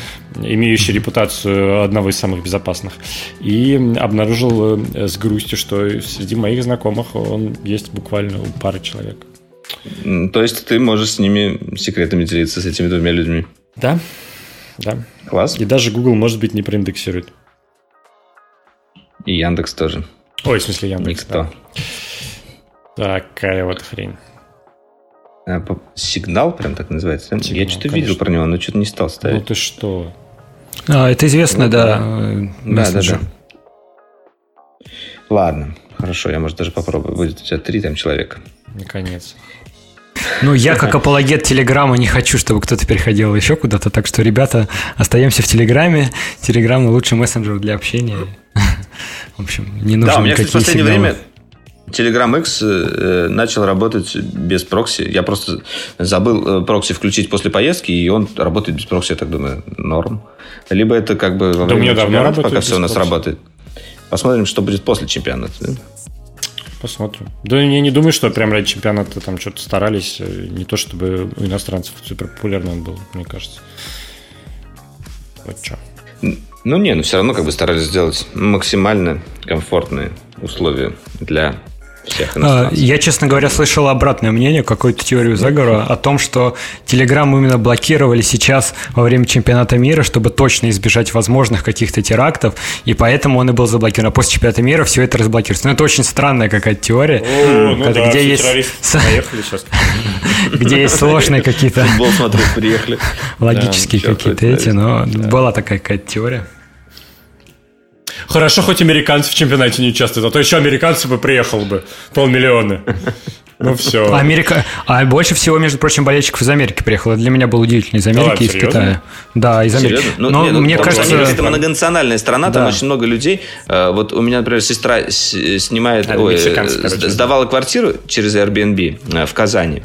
имеющий репутацию одного из самых безопасных. И обнаружил э, с грустью, что среди моих знакомых он есть буквально у пары человек. То есть ты можешь с ними секретами делиться, с этими двумя людьми. Да, да. Класс. И даже Google, может быть, не проиндексирует. И Яндекс тоже. Ой, в смысле Яндекс. Никто. да. Такая вот хрень. А, Сигнал прям так называется? Сигнал, Я что-то конечно. видел про него, но что-то не стал Ну ставить. ты что? А, это известно, Ну, да. да. э, да, да, да. Ладно, хорошо, я, может, даже попробую. Будет у тебя три там человека. Наконец. Ну, я как апологет Телеграма не хочу, чтобы кто-то переходил еще куда-то, так что, ребята, остаемся в Телеграме. Телеграм лучший мессенджер для общения. В общем, не нужно да, у меня, кстати, в последнее сигналы. время Telegram X э, начал работать без прокси. Я просто забыл э, прокси включить после поездки, и он работает без прокси, я так думаю, норм. Либо это как бы во Да время давно чемпионата, пока все у нас прокси. работает. Посмотрим, что будет после чемпионата. да? Посмотрим. Да я не думаю, что прям ради чемпионата там что-то старались. Э, Не то, чтобы у иностранцев супер популярный он был, мне кажется. Вот что. Ну не, но все равно как бы старались сделать максимально комфортные условия для всех А, иностранцев. Я, честно говоря, слышал обратное мнение, какую-то теорию заговора о том, что Telegram именно блокировали сейчас во время чемпионата мира, чтобы точно избежать возможных каких-то терактов, и поэтому он и был заблокирован. А после чемпионата мира все это разблокируется. Ну, это очень странная какая-то теория, ну когда- где, есть, Поехали сейчас. где есть сложные какие-то Футбол смотреть приехали. логические какие-то эти, но была такая какая-то теория. Хорошо, хоть американцы в чемпионате не участвуют, а то еще американцы бы приехал бы. Полмиллиона. Ну все. Америка... А больше всего, между прочим, болельщиков из Америки приехало. Для меня было удивительно. Из Америки и из серьезно? Китая. Да, из Америки. Серьезно? Ну, Но не, ну, мне кажется... Америка это многонациональная страна, там Да. очень много людей. Э, Вот у меня, например, сестра снимает, А, ой, сдавала квартиру через Airbnb э, в Казани.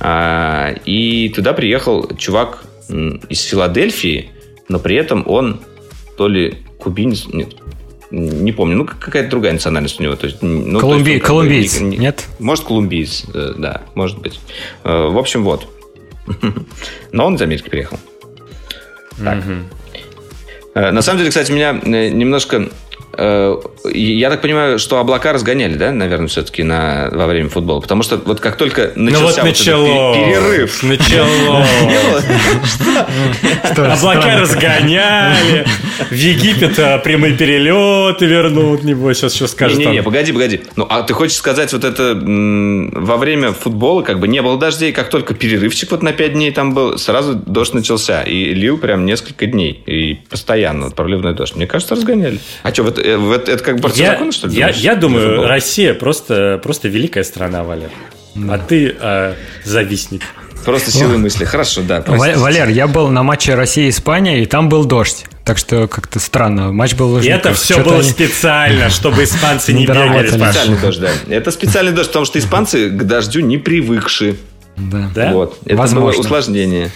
А, И туда приехал чувак из Филадельфии, но при этом он то ли кубинец, нет, не помню, ну как- какая-то другая национальность у него. То есть, ну, то есть Колумби- как бы колумбиец, не- не- нет? Может, колумбиец, э, да, может быть. Э, В общем, вот. Но он из Америки приехал. Так. Э, На самом деле, кстати, меня немножко... э, Я так понимаю, что облака разгоняли, да, наверное, все-таки на, во время футбола? Потому что вот как только Ну вот начался вот этот начало. пе- перерыв... Начало. Облака разгоняли. В Египет а, прямые перелеты вернут, небось. Сейчас что скажет Не-не-не, погоди, погоди. Ну, а ты хочешь сказать, вот это во время футбола как бы не было дождей, как только перерывчик вот на 5 дней там был, сразу дождь начался. И лил прям несколько дней. И постоянно вот проливной дождь. Мне кажется, разгоняли. А что, вот, э, вот это как бы Я, противозаконно, что ли? я, думаешь, я думаю? Россия просто, просто великая страна, Валер. А ты а, завистник. Просто силы мысли. Хорошо, да. Простите. Валер, я был на матче Россия-Испания, и там был дождь. Так что как-то странно. Матч был... И это все было они... специально, чтобы испанцы не бегали. Это специальный дождь, да. Это специальный дождь, потому что испанцы к дождю не привыкшие. Да. да? Вот. Это было усложнение.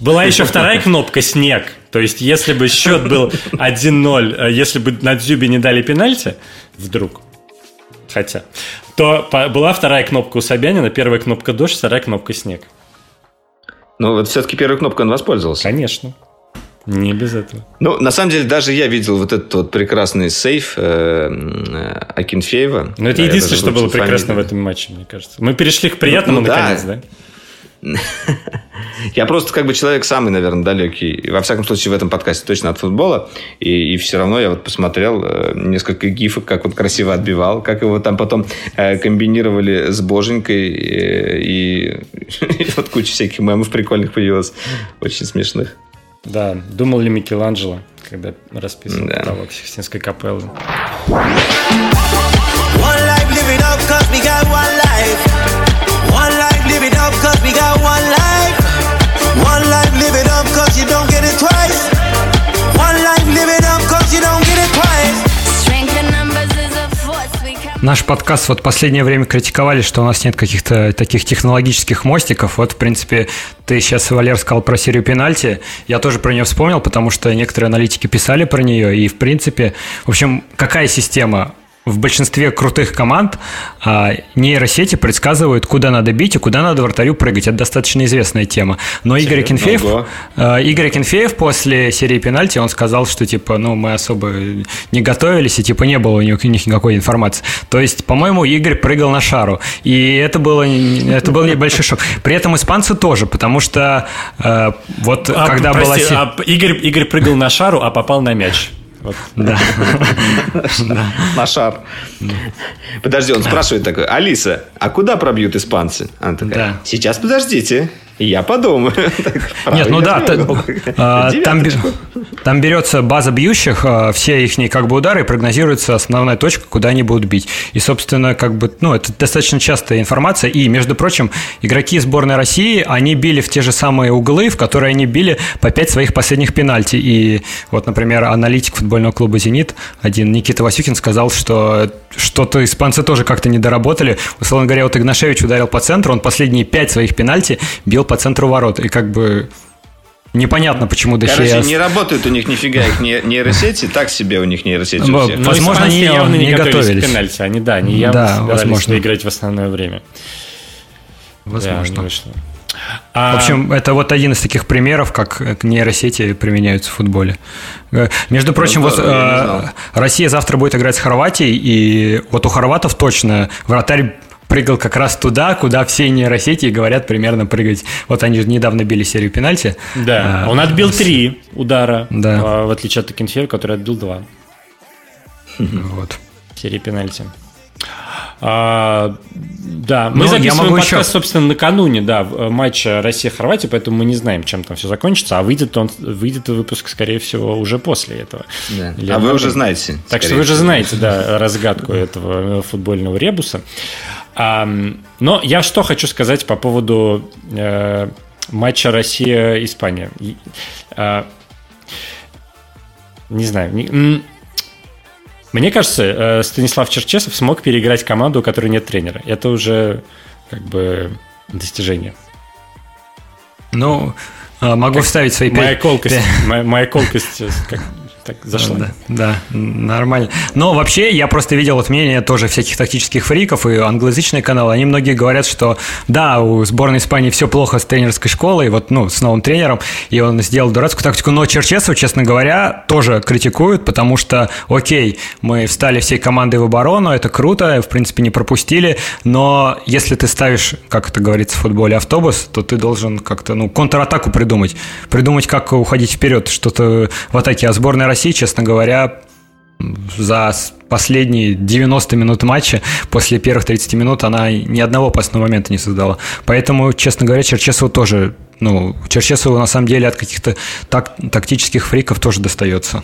Была еще вторая кнопка «Снег». То есть, если бы счет был 1-0, э, если бы на Дзюбе не дали пенальти, вдруг, хотя, то была вторая кнопка у Собянина, первая кнопка «Дождь», вторая кнопка «Снег». Ну, вот все-таки первой кнопкой он воспользовался. Конечно. Не без этого. Ну, на самом деле, даже я видел вот этот вот прекрасный сейф э, э, Акинфеева. Но это да, единственное, что было прекрасно фамилию. в этом матче, мне кажется. Мы перешли к приятному ну, ну, наконец, да? да? Я просто как бы человек самый, наверное, далекий, во всяком случае в этом подкасте точно от футбола, и, и все равно я вот посмотрел э, несколько гифок, как он красиво отбивал, как его там потом э, комбинировали с Боженькой, э, и, и вот куча всяких мемов прикольных появилась, очень смешных. Да, думал ли Микеланджело, когда расписывал да. потолок Сикстинской капеллы. One life, don't get it twice. One life, live it up, cause you don't get it twice. Наш подкаст вот последнее время критиковали, что у нас нет каких-то таких технологических мостиков. Вот, в принципе, ты сейчас, Валер, сказал про серию пенальти. Я тоже про нее вспомнил, потому что некоторые аналитики писали про нее. И, в принципе, в общем, какая система в большинстве крутых команд а, нейросети предсказывают, куда надо бить и куда надо вратарю прыгать. Это достаточно известная тема. Но Игорь Кенфеев, а, Игорь Кенфеев после серии пенальти, он сказал, что типа, ну, мы особо не готовились, и типа не было у них никакой информации. То есть, по-моему, Игорь прыгал на шару. И это, было, это был небольшой шок. При этом испанцы тоже, потому что э, вот а, когда прости, была... А Игорь, Игорь прыгал на шару, а попал на мяч. Вот. Да. На шар. Подожди, он спрашивает такой, Алиса, а куда пробьют испанцы? Она такая, сейчас подождите. Я подумаю. Нет, ну да, а, там, берется база бьющих, а, все их как бы удары, и прогнозируется основная точка, куда они будут бить. И, собственно, как бы, ну, это достаточно частая информация. И, между прочим, игроки сборной России, они били в те же самые углы, в которые они били по пять своих последних пенальти. И вот, например, аналитик футбольного клуба «Зенит», один Никита Васюкин сказал, что что-то испанцы тоже как-то не доработали. Условно говоря, вот Игнашевич ударил по центру, он последние пять своих пенальти бил по центру ворот. И как бы Непонятно, почему Дехея... Короче, не работают у них нифига их нейросети, так себе у них нейросети у всех. Возможно, они явно не, не готовились. к пенальти. Они, да, они явно да, возможно. играть в основное время. Возможно. Да, а... В общем, это вот один из таких примеров, как нейросети применяются в футболе. Э, между прочим, ну, вот э, Россия завтра будет играть с Хорватией, и вот у хорватов точно вратарь прыгал как раз туда, куда все нейросети говорят примерно прыгать. Вот они же недавно били серию пенальти. Да, а, он отбил три удара, да. А, в отличие от Токенфея, который отбил два. Вот. Серии пенальти. А, да, мы Но записываем подкаст, еще... собственно, накануне да, матча Россия-Хорватия, поэтому мы не знаем, чем там все закончится, а выйдет он выйдет выпуск, скорее всего, уже после этого. Да. а вы уже знаете. Так что вы уже знаете, да, разгадку этого футбольного ребуса. Но я что хочу сказать по поводу э, матча Россия-Испания. Э, не знаю. Не, мне кажется, э, Станислав Черчесов смог переиграть команду, у которой нет тренера. Это уже как бы достижение. Ну, а, могу как вставить свои... Моя колкость, моя, моя колкость как, так зашло. Да, да, нормально. Но вообще я просто видел вот мнение тоже всяких тактических фриков и англоязычные каналы. Они многие говорят, что да, у сборной Испании все плохо с тренерской школой, вот, ну, с новым тренером, и он сделал дурацкую тактику. Но Черчесов, честно говоря, тоже критикуют, потому что, окей, мы встали всей командой в оборону, это круто, в принципе, не пропустили, но если ты ставишь, как это говорится в футболе, автобус, то ты должен как-то, ну, контратаку придумать. Придумать, как уходить вперед, что-то в атаке. А сборная России, честно говоря, за последние 90 минут матча, после первых 30 минут, она ни одного опасного момента не создала. Поэтому, честно говоря, Черчесову тоже, ну, Черчесову на самом деле от каких-то так, тактических фриков тоже достается.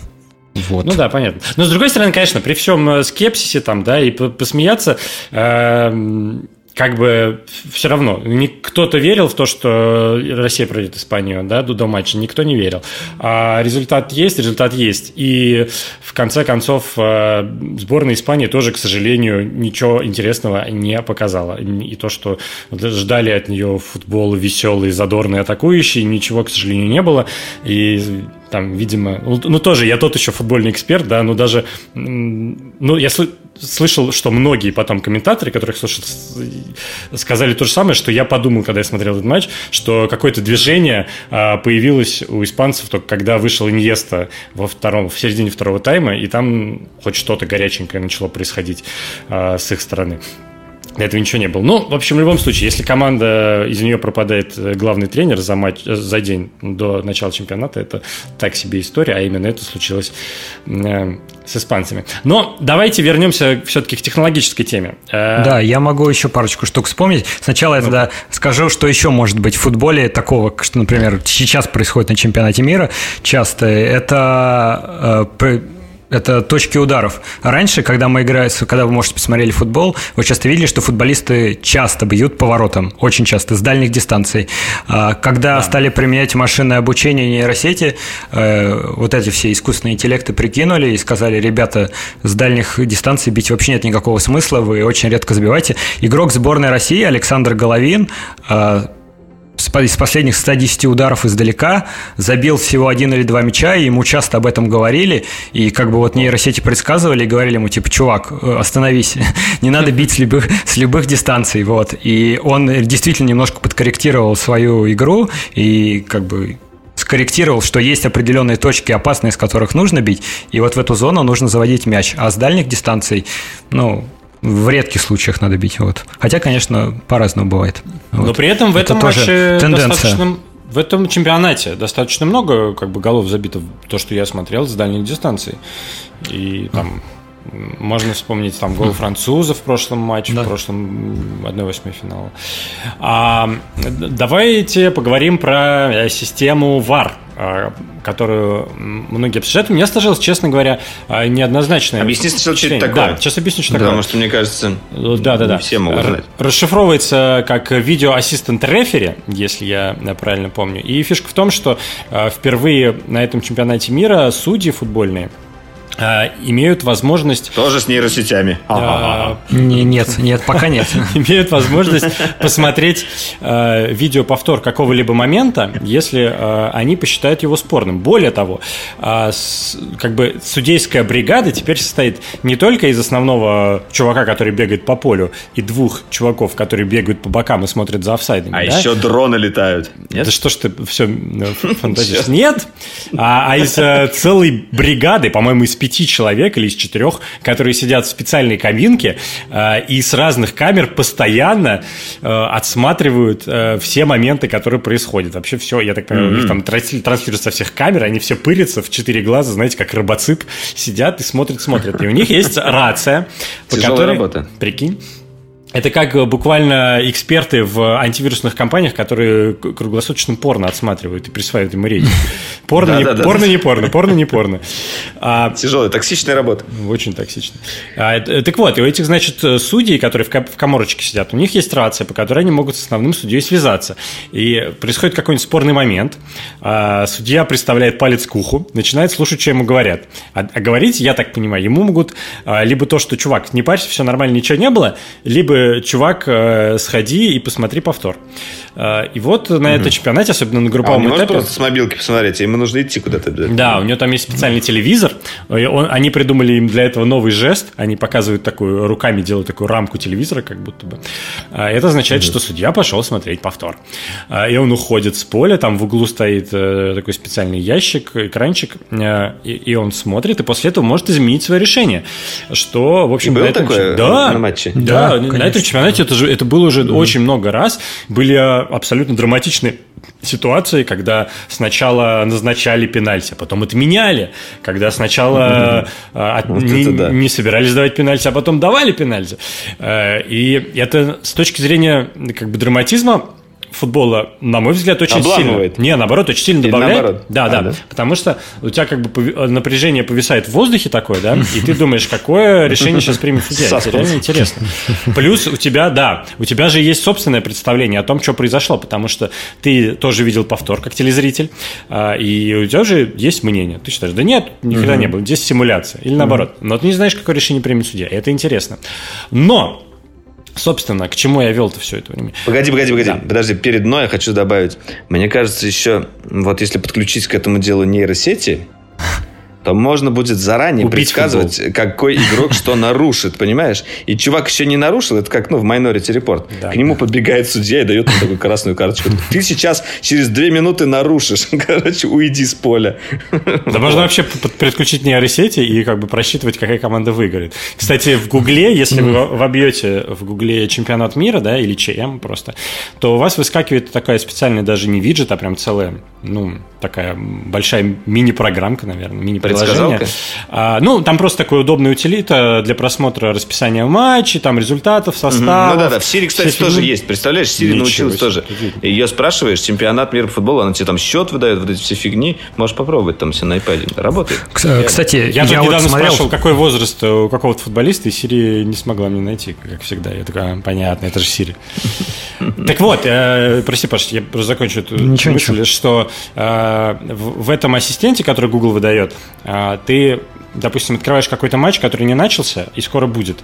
Вот. Ну да, понятно. Но с другой стороны, конечно, при всем э, скепсисе там, да, и посмеяться, э, как бы все равно, кто-то верил в то, что Россия пройдет Испанию, да, до матча, никто не верил. А результат есть, результат есть. И в конце концов э, сборная Испании тоже, к сожалению, ничего интересного не показала. И то, что ждали от нее футбол веселый, задорный, атакующий, ничего, к сожалению, не было. И там, видимо, ну, ну тоже я тот еще футбольный эксперт, да, но даже, ну, я слышал, что многие потом комментаторы, которых слушал, сказали то же самое, что я подумал, когда я смотрел этот матч, что какое-то движение а, появилось у испанцев только когда вышел Иньеста во втором, в середине второго тайма, и там хоть что-то горяченькое начало происходить а, с их стороны. До этого ничего не было. Ну, в общем, в любом случае, если команда, из нее пропадает э, главный тренер за, матч, э, за день до начала чемпионата, это так себе история, а именно это случилось э, с испанцами. Но давайте вернемся все-таки к технологической теме. Э, да, я могу еще парочку штук вспомнить. Сначала я тогда скажу, что еще может быть в футболе такого, что, например, сейчас происходит на чемпионате мира часто. Это это точки ударов. Раньше, когда мы играли, когда вы, может, посмотрели футбол, вы часто видели, что футболисты часто бьют поворотом, очень часто, с дальних дистанций. А, когда да. стали применять машинное обучение нейросети, э, вот эти все искусственные интеллекты прикинули и сказали, ребята, с дальних дистанций бить вообще нет никакого смысла, вы очень редко забиваете. Игрок сборной России Александр Головин а, из последних 110 ударов издалека, забил всего один или два мяча, и ему часто об этом говорили, и как бы вот нейросети предсказывали и говорили ему, типа, чувак, э, остановись, не надо бить с любых, с любых дистанций, вот. И он действительно немножко подкорректировал свою игру, и как бы скорректировал, что есть определенные точки опасные, с которых нужно бить, и вот в эту зону нужно заводить мяч. А с дальних дистанций, ну, в редких случаях надо бить. Вот. Хотя, конечно, по-разному бывает. Вот. Но при этом в этом матче тенденция. достаточно в этом чемпионате достаточно много как бы голов забито то, что я смотрел с дальней дистанции. И там можно вспомнить там гол французов в прошлом матче, да. в прошлом 1-8 финала. А, давайте поговорим про э, систему VAR, а, которую многие обсуждают. У меня сложилось, честно говоря, а, неоднозначное Объясни сначала, что это такое. Да, сейчас объясню, что такое. Потому что, мне кажется, да, да, да. все могут знать. Расшифровывается как видео-ассистент рефери, если я правильно помню. И фишка в том, что впервые на этом чемпионате мира судьи футбольные – Э, имеют возможность... Тоже с нейросетями. А, нет, нет, пока нет. Имеют возможность посмотреть э, видеоповтор какого-либо момента, если э, они посчитают его спорным. Более того, как бы судейская бригада теперь состоит не только из основного чувака, который бегает по полю, и двух чуваков, которые бегают по бокам и смотрят за офсайдами. А еще дроны летают. Нет? Да что ж ты все фантазируешь? Нет, а, а из целой бригады, по-моему, из пяти человек или из четырех, которые сидят в специальной кабинке э, и с разных камер постоянно э, отсматривают э, все моменты, которые происходят. Вообще все, я так понимаю, mm-hmm. у них там транслируют со всех камер, они все пырятся в четыре глаза, знаете, как робоцип, сидят и смотрят, смотрят. И у них есть рация, по которой... работа. Прикинь. Это как э, буквально эксперты в антивирусных компаниях, которые круглосуточно порно отсматривают и присваивают ему рейтинг. Порно, не, порно не порно, порно не порно. А, Тяжелая, токсичная работа. Очень токсичная. А, э, так вот, и у этих, значит, судей, которые в, в коморочке сидят, у них есть рация, по которой они могут с основным судьей связаться. И происходит какой-нибудь спорный момент. А, судья представляет палец к уху, начинает слушать, что ему говорят. А, а говорить, я так понимаю, ему могут а, либо то, что, чувак, не парься, все нормально, ничего не было, либо чувак, э, сходи и посмотри повтор. Э, и вот на этом чемпионате, особенно на групповом а он этапе... просто с мобилки посмотреть, ему нужно идти куда-то. Да, у него там есть специальный телевизор. Он, они придумали им для этого новый жест. Они показывают такую, руками делают такую рамку телевизора, как будто бы. Э, это означает, что судья пошел смотреть повтор. И он уходит с поля, там в углу стоит такой специальный ящик, экранчик, и он смотрит, и после этого может изменить свое решение. Что, в общем, и было такое да, на матче? Да, да на этом чемпионате это, же, это было уже mm-hmm. очень много раз. Были абсолютно драматичные ситуации, когда сначала назначали пенальти, а потом отменяли, когда сначала mm-hmm. от, вот не, да. не собирались давать пенальти, а потом давали пенальти. Э, и это с точки зрения как бы драматизма футбола, на мой взгляд, очень Обламывает. сильно. Не, наоборот, очень сильно Или добавляет. наоборот? Да, А, да, да. Потому что у тебя как бы пови- напряжение повисает в воздухе такое, да, и ты думаешь, какое решение сейчас примет судья. Это реально интересно. Плюс у тебя, да, у тебя же есть собственное представление о том, что произошло, потому что ты тоже видел повтор как телезритель, а, и у тебя же есть мнение. Ты считаешь, да нет, никогда не было, здесь симуляция. Или наоборот. Но ты не знаешь, какое решение примет судья. Это интересно. Но Собственно, к чему я вел-то все это время? Погоди, погоди, погоди. Да. Подожди, перед мной я хочу добавить. Мне кажется, еще, вот если подключить к этому делу нейросети, то можно будет заранее Убить предсказывать, какой игрок что нарушит, понимаешь? И чувак еще не нарушил, это как, ну, в Minority Report. Да. К нему подбегает судья и дает ему такую красную карточку. Ты сейчас через две минуты нарушишь. Короче, уйди с поля. Да можно вообще п- подключить нейросети и как бы просчитывать, какая команда выиграет. Кстати, в Гугле, если вы вобьете в Гугле чемпионат мира, да, или ЧМ просто, то у вас выскакивает такая специальная даже не виджет, а прям целая, ну, такая большая мини-программка, наверное, мини-приложение. А, ну, там просто такая удобная утилита для просмотра расписания матчей, там результатов, составов. Ну да, да. В Сири, кстати, все тоже фигни. есть. Представляешь, Сири научилась себе, тоже. Ее спрашиваешь, чемпионат мира по футболу, она тебе там счет выдает, вот эти все фигни. Можешь попробовать там все на iPad. Работает. К- Кстати, Я, я, тут вот недавно смотрел... спрашивал, какой возраст у какого-то футболиста, и Сири не смогла мне найти, как всегда. Я такая, понятно, это же Сири. Так вот, э, прости, Паш, я просто закончу эту мысль, что э, в, в этом ассистенте, который Google выдает, э, ты допустим, открываешь какой-то матч, который не начался и скоро будет,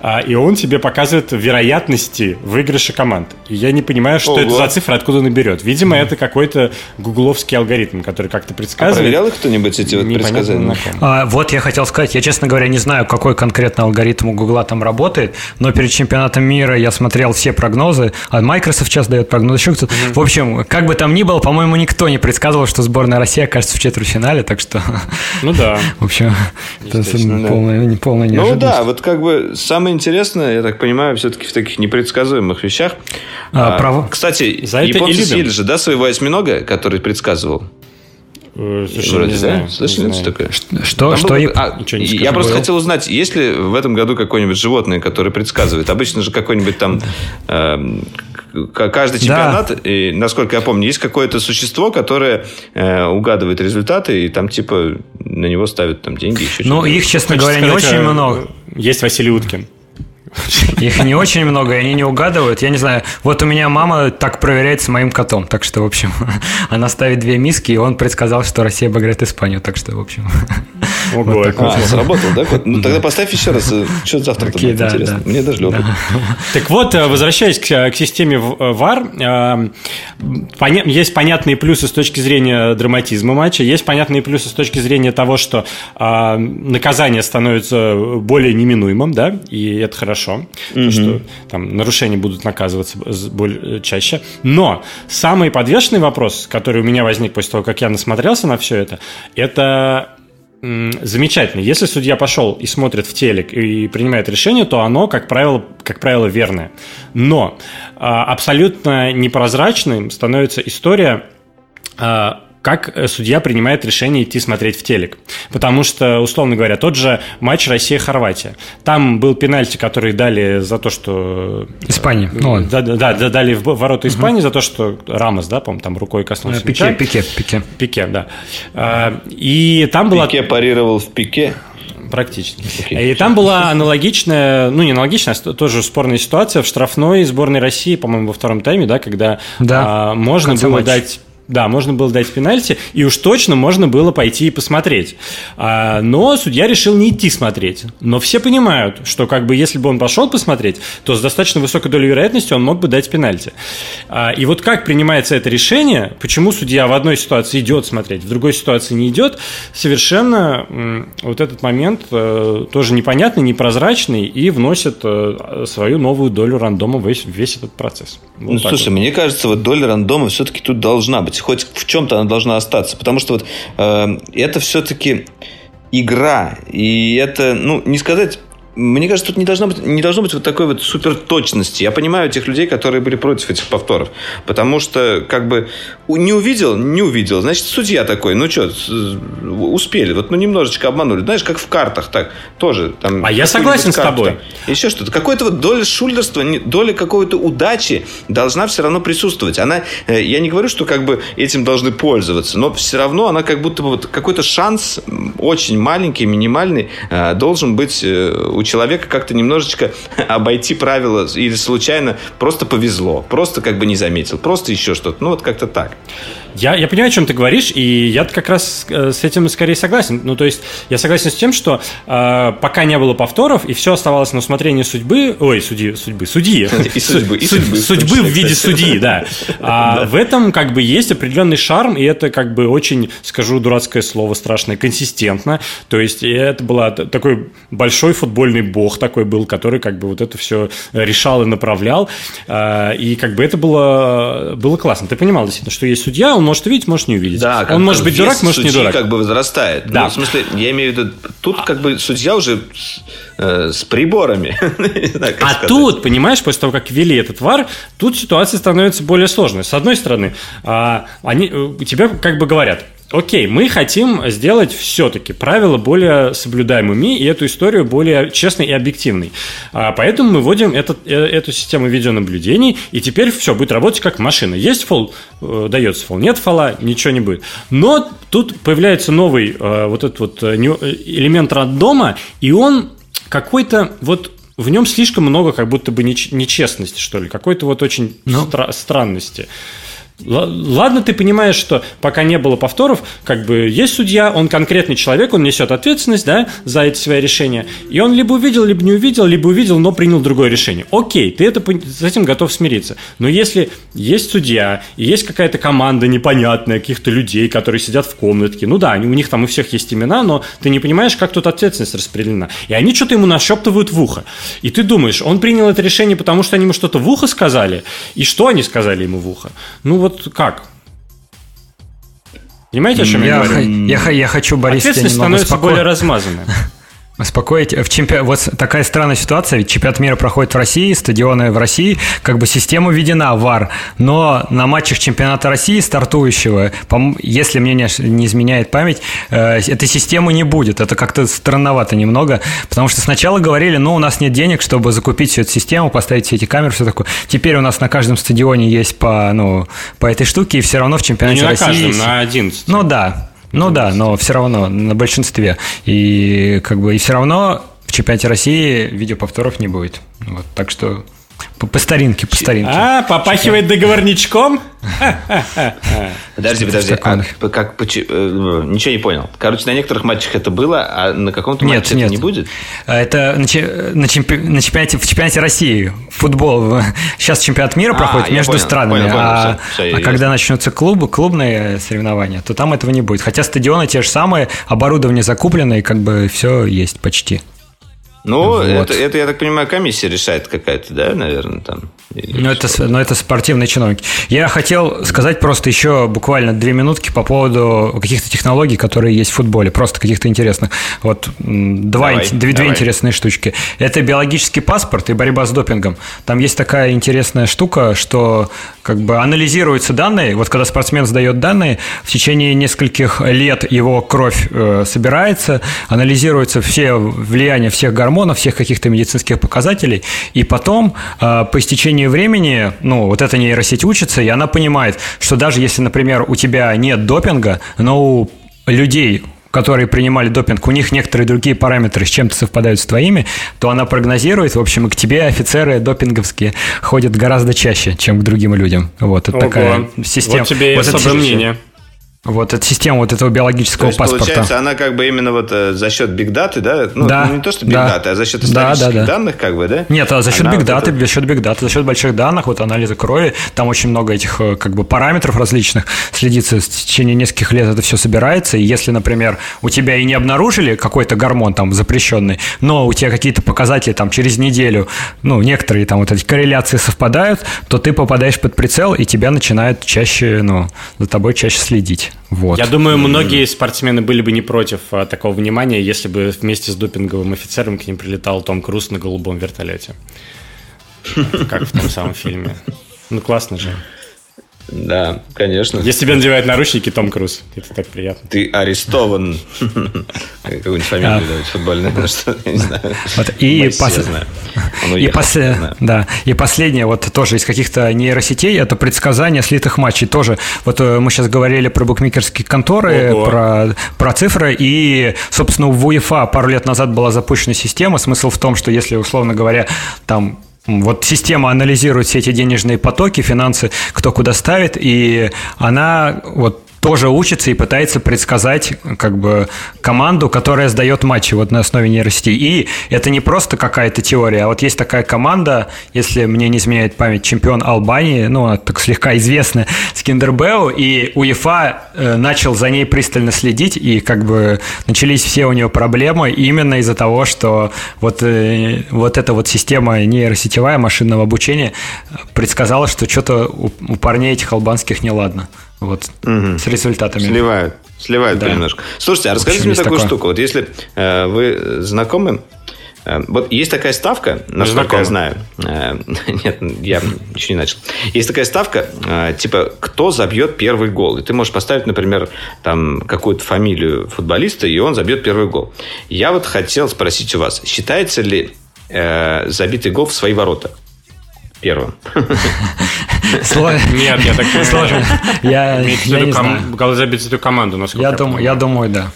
а, и он тебе показывает вероятности выигрыша команд. И я не понимаю, что Ого. это за цифра, откуда он берет. Видимо, это какой-то гугловский алгоритм, который как-то предсказывает. Проверял их кто-нибудь эти вот предсказания? А, вот я хотел сказать, я, честно говоря, не знаю, какой конкретно алгоритм у Гугла там работает, но перед чемпионатом мира я смотрел все прогнозы, а Microsoft сейчас дает прогноз еще кто-то. В общем, как бы там ни было, по-моему, никто не предсказывал, что сборная России окажется в четвертьфинале, так что, Ну да. в общем, это Естественно, да. полная, не полная Ну да, вот как бы самое интересное, я так понимаю, все-таки в таких непредсказуемых вещах. А, право. Кстати, За японцы съели же, да, своего осьминога, который предсказывал? Э, Слушай, Вроде, не да? знаю. Слышали не что знаю. такое? Что, Там что был- а, Ничего не я скажу. просто Был. хотел узнать, есть ли в этом году какое-нибудь животное, которое предсказывает? Обычно же какой-нибудь там к- каждый чемпионат, и, насколько я помню, есть какое-то существо, которое э, угадывает результаты, и там типа на него ставят там деньги. Еще Ну, их, честно Хочется говоря, не сказать, очень э, много. Есть Василий Уткин. Их не очень много, и они не угадывают. Я не знаю. Вот у меня мама так проверяет с моим котом. Так что, в общем, она ставит две миски, и он предсказал, что Россия обыграет Испанию. Так что, в общем, Ого, Вот. А, сработал, да? Ну, тогда поставь еще раз. Что завтра Окей, да, интересно? да. Мне даже любопытно. Так вот, э, возвращаясь к, к системе э, VAR, э, поня- есть понятные плюсы с точки зрения драматизма матча, есть понятные плюсы с точки зрения того, что э, наказание становится более неминуемым, да, и это хорошо, то, что там нарушения будут наказываться более чаще. Но самый подвешенный вопрос, который у меня возник после того, как я насмотрелся на все это, это Замечательно. Если судья пошел и смотрит в телек и принимает решение, то оно, как правило, как правило, верное. Но а, абсолютно непрозрачным становится история а, как э, судья принимает решение идти смотреть в телек. Потому что, условно говоря, тот же матч Россия-Хорватия. Там был пенальти, который дали за то, что... Испания. Ну. Да, да, да, дали в ворота Испании за то, что Рамос, да, по-моему, там рукой коснулся Пике, мяча. пике, пике. Пике, да. А, И там была... Пике парировал в пике. Практически. Окей. И там была аналогичная, ну не аналогичная, а тоже спорная ситуация в штрафной сборной России, по-моему, во втором тайме, да, когда Да, а, можно было матча. дать да, можно было дать пенальти, и уж точно можно было пойти и посмотреть. А, но судья решил не идти смотреть. Но все понимают, что как бы если бы он пошел посмотреть, то с достаточно высокой долей вероятности он мог бы дать пенальти. А, и вот как принимается это решение, почему судья в одной ситуации идет смотреть, в другой ситуации не идет, совершенно вот этот момент э, тоже непонятный, непрозрачный и вносит э, свою новую долю рандома в весь, весь этот процесс. Вот Ну, слушай, вот. мне кажется, вот доля рандома все-таки тут должна быть. Хоть в чем-то она должна остаться. Потому что вот э, это все-таки игра. И это, ну, не сказать мне кажется, тут не должно быть, не должно быть вот такой вот супер точности. Я понимаю тех людей, которые были против этих повторов. Потому что, как бы, не увидел, не увидел. Значит, судья такой, ну что, успели. Вот, ну, немножечко обманули. Знаешь, как в картах, так, тоже. Там, а я согласен с тобой. Там, еще что-то. Какое-то вот доля шулерства, доля какой-то удачи должна все равно присутствовать. Она, э, я не говорю, что как бы этим должны пользоваться, но все равно она как будто бы вот какой-то шанс очень маленький, минимальный э, должен быть э, у человека как-то немножечко обойти правила или случайно просто повезло, просто как бы не заметил, просто еще что-то. Ну, вот как-то так. Я, я понимаю, о чем ты говоришь, и я как раз э, с этим скорее согласен. Ну, то есть, я согласен с тем, что э, пока не было повторов, и все оставалось на усмотрение судьбы, ой, судьи, судьбы, судьи. И судьбы, и судьбы. Судьбы в виде судьи, да. А в этом как бы есть определенный шарм, и это как бы очень, скажу дурацкое слово страшное, консистентно. То есть, это была такой большой футбольный бог такой был, который как бы вот это все решал и направлял. А, и как бы это было, было классно. Ты понимал действительно, что есть судья, он может увидеть, может не увидеть. Да, он может быть дурак, может не дурак. как бы возрастает. Да. Ну, в смысле, я имею в виду, тут как бы судья уже э, с приборами. знаю, а сказать. тут, понимаешь, после того, как ввели этот вар, тут ситуация становится более сложной. С одной стороны, а, они, э, тебе как бы говорят, Окей, мы хотим сделать все-таки правила более соблюдаемыми и эту историю более честной и объективной. А поэтому мы вводим этот, э, эту систему видеонаблюдений, и теперь все будет работать как машина. Есть фол, э, дается фол, нет фола, ничего не будет. Но тут появляется новый э, вот этот вот элемент рандома, и он какой-то вот в нем слишком много как будто бы нечестности, что ли, какой-то вот очень ну. стра- странности. Ладно, ты понимаешь, что пока не было повторов, как бы есть судья, он конкретный человек, он несет ответственность, да, за эти свои решения, и он либо увидел, либо не увидел, либо увидел, но принял другое решение. Окей, ты это, с этим готов смириться. Но если есть судья, и есть какая-то команда непонятная, каких-то людей, которые сидят в комнатке, ну да, у них там у всех есть имена, но ты не понимаешь, как тут ответственность распределена. И они что-то ему нашептывают в ухо. И ты думаешь, он принял это решение, потому что они ему что-то в ухо сказали, и что они сказали ему в ухо? Ну вот вот как? Понимаете, о чем я, я говорю? Я, я хочу Борис Ответственность становится успоко... более размазанной. Успокоить. В чемпи... Вот такая странная ситуация, ведь чемпионат мира проходит в России, стадионы в России, как бы система введена, ВАР, но на матчах чемпионата России стартующего, если мне не изменяет память, э, этой системы не будет. Это как-то странновато немного, потому что сначала говорили, ну, у нас нет денег, чтобы закупить всю эту систему, поставить все эти камеры, все такое. Теперь у нас на каждом стадионе есть по, ну, по этой штуке, и все равно в чемпионате не России... на каждом, на 11. Ну да, ну да, но все равно на большинстве. И как бы и все равно в чемпионате России видеоповторов не будет. Вот, так что по, по старинке, по старинке. А, попахивает договорничком? Подожди, подожди. А, как, э, ничего не понял. Короче, на некоторых матчах это было, а на каком-то матче это не будет? А, это на, на, чемпи, на чемпионате, в чемпионате России футбол. Сейчас чемпионат мира а, проходит между странами. А а когда начнутся клубы, клубные соревнования, то там этого не будет. Хотя стадионы те же самые, оборудование закуплено, и как бы все есть почти. Ну, вот. это, это, я так понимаю, комиссия решает какая-то, да, наверное, там. Ну, это, но это спортивные чиновники. Я хотел сказать просто еще буквально две минутки по поводу каких-то технологий, которые есть в футболе, просто каких-то интересных. Вот два, давай, две, давай. две интересные штучки. Это биологический паспорт и борьба с допингом. Там есть такая интересная штука, что как бы анализируются данные. Вот когда спортсмен сдает данные, в течение нескольких лет его кровь э, собирается, анализируются все влияния всех гормонов, всех каких-то медицинских показателей, и потом э, по истечению времени, ну, вот эта нейросеть учится, и она понимает, что даже если, например, у тебя нет допинга, но у людей которые принимали допинг, у них некоторые другие параметры с чем-то совпадают с твоими, то она прогнозирует, в общем, и к тебе офицеры допинговские ходят гораздо чаще, чем к другим людям. Вот, это Ого. такая система. Вот тебе вот особое мнение. Вот эта система вот этого биологического то есть, паспорта. Получается, она как бы именно вот э, за счет бигдаты, да? Ну, да, не то, что бигдаты, да. а за счет исторических да, да, да. данных, как бы, да? Нет, а за счет бигдаты, вот это... за счет бигдаты, за счет больших данных, вот анализа крови, там очень много этих э, как бы параметров различных следится в течение нескольких лет это все собирается, и если, например, у тебя и не обнаружили какой-то гормон там запрещенный, но у тебя какие-то показатели там через неделю, ну, некоторые там вот эти корреляции совпадают, то ты попадаешь под прицел, и тебя начинают чаще, ну, за тобой чаще следить. Вот. Я думаю, многие спортсмены были бы не против а, такого внимания, если бы вместе с допинговым офицером к ним прилетал Том Круз на голубом вертолете. Как в том самом фильме. Ну, классно же. Да, конечно. Если тебе надевают наручники, Том Круз. Это так приятно. Ты арестован. Какую-нибудь фамилию давать футбольную. что, я не знаю. И, да, и последнее, вот тоже из каких-то нейросетей, это предсказание слитых матчей. Тоже, вот э, мы сейчас говорили про букмекерские конторы, про, про цифры, и, собственно, в УЕФА пару лет назад была запущена система. Смысл в том, что если, условно говоря, там вот система анализирует все эти денежные потоки, финансы, кто куда ставит, и она вот тоже учится и пытается предсказать как бы команду, которая сдает матчи вот на основе нейросетей. И это не просто какая-то теория, а вот есть такая команда, если мне не изменяет память, чемпион Албании, ну, она так слегка известная, Скиндербеу, и УЕФА э, начал за ней пристально следить, и как бы начались все у нее проблемы именно из-за того, что вот, э, вот эта вот система нейросетевая машинного обучения предсказала, что что-то у, у парней этих албанских неладно. Вот с результатами. Сливают. Сливают Да. понемножку. Слушайте, а расскажите общем, мне такую такое. штуку. Вот если э, вы знакомы, э, вот есть такая ставка, насколько я знаю. э, нет, я еще не начал. Есть такая ставка, э, типа, кто забьет первый гол. И ты можешь поставить, например, там какую-то фамилию футболиста, и он забьет первый гол. Я вот хотел спросить у вас, считается ли э, забитый гол в свои ворота? Первым. Нет, я так не Сложно. Я, не знаю. гол забить за эту команду, насколько Я я думаю, я думаю, да.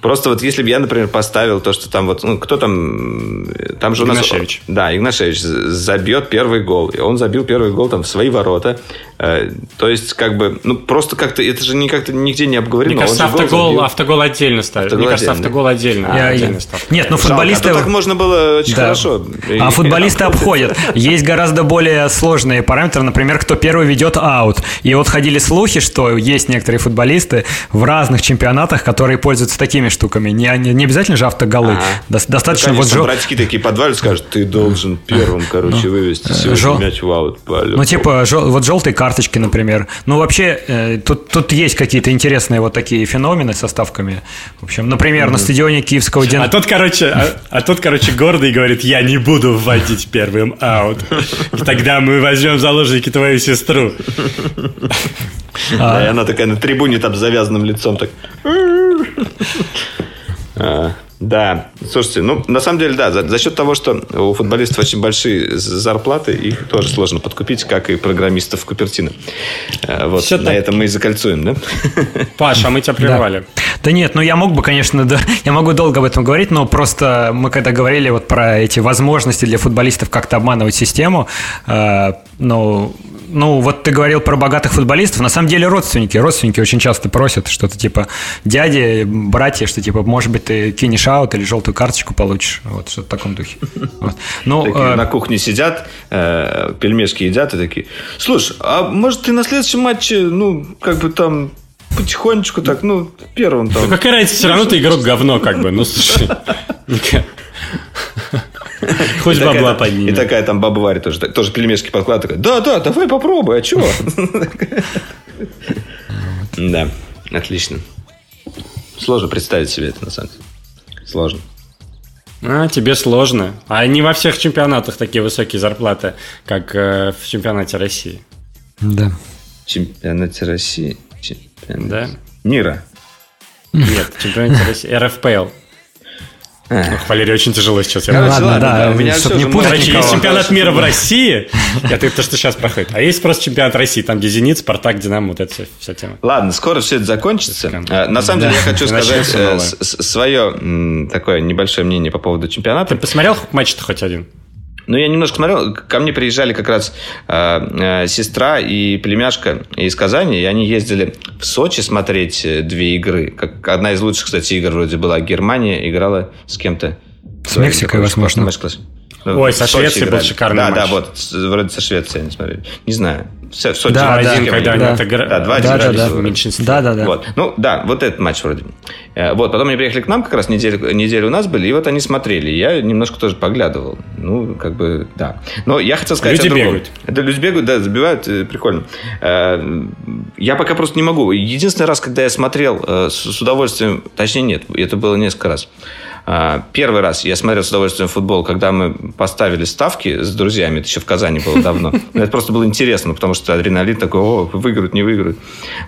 Просто вот если бы я, например, поставил то, что там вот, ну, кто там, там же у нас... Игнашевич. Да, Игнашевич забьет первый гол. И он забил первый гол там в свои ворота. Э, то есть, как бы, ну, просто как-то, это же не как-то нигде не обговорено. Мне кажется, он же гол автогол, забил. автогол отдельно ставит. Автогол Мне кажется, отдельно. автогол отдельно. Я- отдельно ставит. Нет, ну Жалко, футболисты... а то так можно было очень Да. хорошо. А футболисты обходят. Есть гораздо более сложные параметры, например, кто первый ведет аут. И вот ходили слухи, что есть некоторые футболисты в разных чемпионатах, которые пользуются такими штуками. Не, не, не обязательно же автоголы. Ага. Дос- Достаточно Конечно, вот братики такие подвалят, скажут, ты должен первым, короче, вывести сегодня жё- мяч в аут. Ну, типа, жё- вот желтые карточки, например. Ну, вообще, э, тут, тут есть какие-то интересные вот такие феномены со ставками. В общем, например, на стадионе Киевского А Динамо... тот, короче, а, а тот, короче, гордый говорит, я не буду вводить первым аут. Тогда мы возьмем в заложники твою сестру. Да, и она такая на трибуне там с завязанным лицом так. А, Да, слушайте, ну, на самом деле, да, за, за счет того, что у футболистов очень большие зарплаты, их тоже сложно подкупить, как и программистов Купертино. Э, Вот, Всё на так. этом мы и закольцуем, да? Паша, а мы тебя прервали. Да нет, ну я мог бы, конечно, да, я могу долго об этом говорить, но просто мы когда говорили вот про эти возможности для футболистов как-то обманывать систему, э, ну, ну, вот ты говорил про богатых футболистов, на самом деле родственники, родственники очень часто просят что-то типа дяди, братья, что типа, может быть, ты кинешь аут или желтую карточку получишь, вот что-то в таком духе. Вот. Ну, Такие э, на кухне сидят, э, пельмешки едят и такие, слушай, а может ты на следующем матче, ну, как бы там потихонечку так, ну, первым там. Ну, какая разница, все равно ты игрок говно, как бы. Ну, слушай. Хоть бабла подними. И такая там баба Варя тоже, тоже пельмешки подкладывает. Такая, да, да, давай попробуй, а чего? Да, отлично. Сложно представить себе это, на самом деле. Сложно. А, тебе сложно. А не во всех чемпионатах такие высокие зарплаты, как э, в чемпионате России. да. Чемпионате России. Чемпионат Да? Мира. Нет, в чемпионате России. РФПЛ. Ох, Валерий, очень тяжело сейчас. Я Короче, ладно, ладно, да, да, у меня чтоб всё не путать. Короче, есть чемпионат мира в России. Это то, что сейчас проходит. А есть просто чемпионат России, там где Зенит, Спартак, Динамо, вот эта вся, тема. Ладно, скоро все это закончится. А, На самом деле я хочу сказать э, свое такое небольшое мнение по поводу чемпионата. Ты посмотрел матч-то хоть один? Ну, я немножко смотрел. Ко мне приезжали как раз э, э, сестра и племяшка из Казани, и они ездили в Сочи смотреть э, две игры. Как, одна из лучших, кстати, игр вроде была. Германия играла с кем-то. С Мексикой, возможно. Ну, Ой, со Швецией был играли. шикарный да, матч. Да, вот. с- Вроде со Швецией они смотрели. Не знаю. В Сочи. Да, да, когда да. это да, два да, да, да, в меньшинстве. Да, да, да. Вот. Ну, да, вот этот матч вроде. Э, вот, потом они приехали к нам, как раз неделю, неделю у нас были, и вот они смотрели. Я немножко тоже поглядывал. Ну, как бы, да. Но я хотел сказать Люди бегают. Это люди бегают, да, забивают, э, прикольно. Э, я пока просто не могу. Единственный раз, когда я смотрел с удовольствием, точнее нет, это было несколько раз. А, первый раз я смотрел с удовольствием футбол, когда мы поставили ставки с друзьями. Это еще в Казани было давно. Но это просто было интересно, потому что адреналин такой, о, выиграют, не выиграют.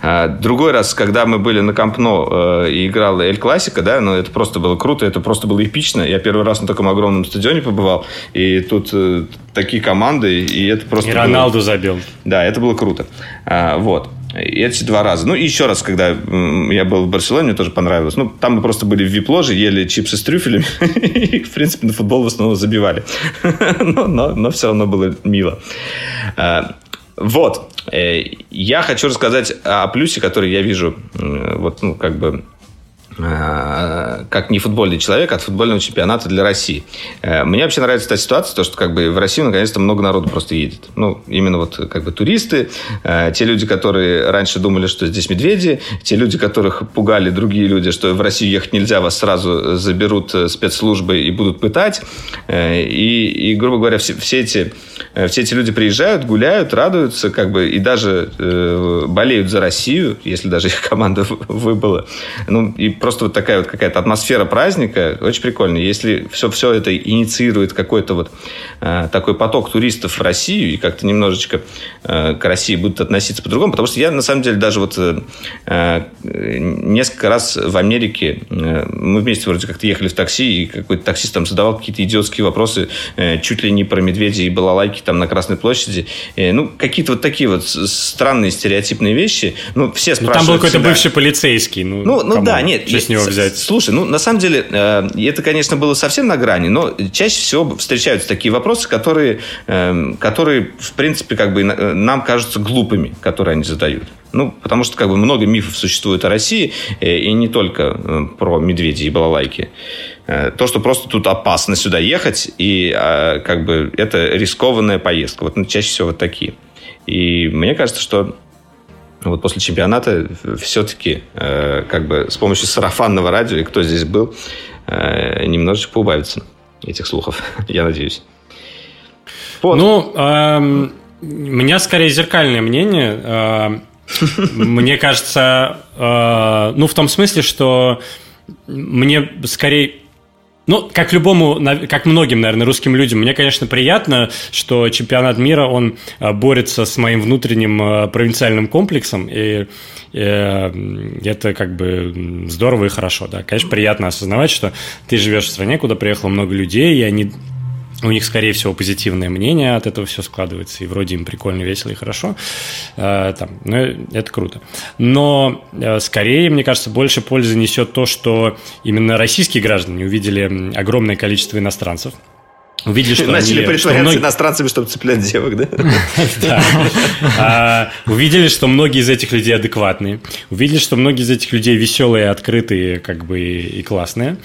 А, другой раз, когда мы были на Кампно э, и играл Эль Классика, да, но ну, это просто было круто, это просто было эпично. Я первый раз на таком огромном стадионе побывал, и тут э, такие команды, и это просто... И Роналду забил. Да, это было круто. А, вот. Эти два раза. Ну, и еще раз, когда я был в Барселоне, мне тоже понравилось. Ну, там мы просто были в вип-ложе, ели чипсы с трюфелями. И, в принципе, на футбол в основном забивали. но, но, но все равно было мило. А, вот. Э, я хочу рассказать о плюсе, который я вижу вот, ну, как бы как не футбольный человек от футбольного чемпионата для России. Э, мне вообще нравится эта ситуация, то, что как бы в Россию наконец-то много народу просто едет. Ну, именно вот как бы туристы, э, те люди, которые раньше думали, что здесь медведи, те люди, которых пугали другие люди, что в Россию ехать нельзя, вас сразу заберут спецслужбы и будут пытать. И, и грубо говоря, все, все, эти, все эти люди приезжают, гуляют, радуются, как бы, и даже э, болеют за Россию, если даже их команда выбыла. Ну, и просто вот такая вот какая-то атмосфера праздника, очень прикольно. Если все, все это инициирует какой-то вот э, такой поток туристов в Россию, и как-то немножечко э, к России будут относиться по-другому, потому что я, на самом деле, даже вот э, э несколько раз в Америке, э, мы вместе вроде как-то ехали в такси, и какой-то таксист там задавал какие-то идиотские вопросы, э, чуть ли не про медведей и балалайки там на Красной площади. Э, ну, какие-то вот такие вот странные стереотипные вещи. Ну, все спрашивают ну, Там был какой-то бывший полицейский. Ну, ну, ну да, нет, что с него взять? Слушай, ну, на самом деле, э, это, конечно, было совсем на грани, но чаще всего встречаются такие вопросы, которые, э, которые в принципе, как бы э, нам кажутся глупыми, которые они задают. Ну, потому что как бы много мифов существует о России, и не только про медведей и балалайки. То, что просто тут опасно сюда ехать, и как бы это рискованная поездка. Вот ну, чаще всего вот такие. И мне кажется, что вот после чемпионата все-таки э, как бы с помощью сарафанного радио, и кто здесь был, э, немножечко поубавится этих слухов, я надеюсь. Вот. Ну, эм, у меня скорее зеркальное мнение. Э, мне кажется, э, ну, в том смысле, что мне скорее ну, как любому, как многим, наверное, русским людям, мне, конечно, приятно, что чемпионат мира, он э, борется с моим внутренним э, провинциальным комплексом, и, и э, это как бы здорово и хорошо, да. Конечно, приятно осознавать, что ты живешь в стране, куда приехало много людей, и они у них, скорее всего, позитивное мнение от этого все складывается, и вроде им прикольно, весело и хорошо. Э, там, ну, это круто. Но э, скорее, мне кажется, больше пользы несет то, что именно российские граждане увидели огромное количество иностранцев, Увидели, что Начали они, притворяться что многие... иностранцами, чтобы цеплять девок, да? А, увидели, что многие из этих людей адекватные. Увидели, что многие из этих людей веселые, открытые, как бы и классные.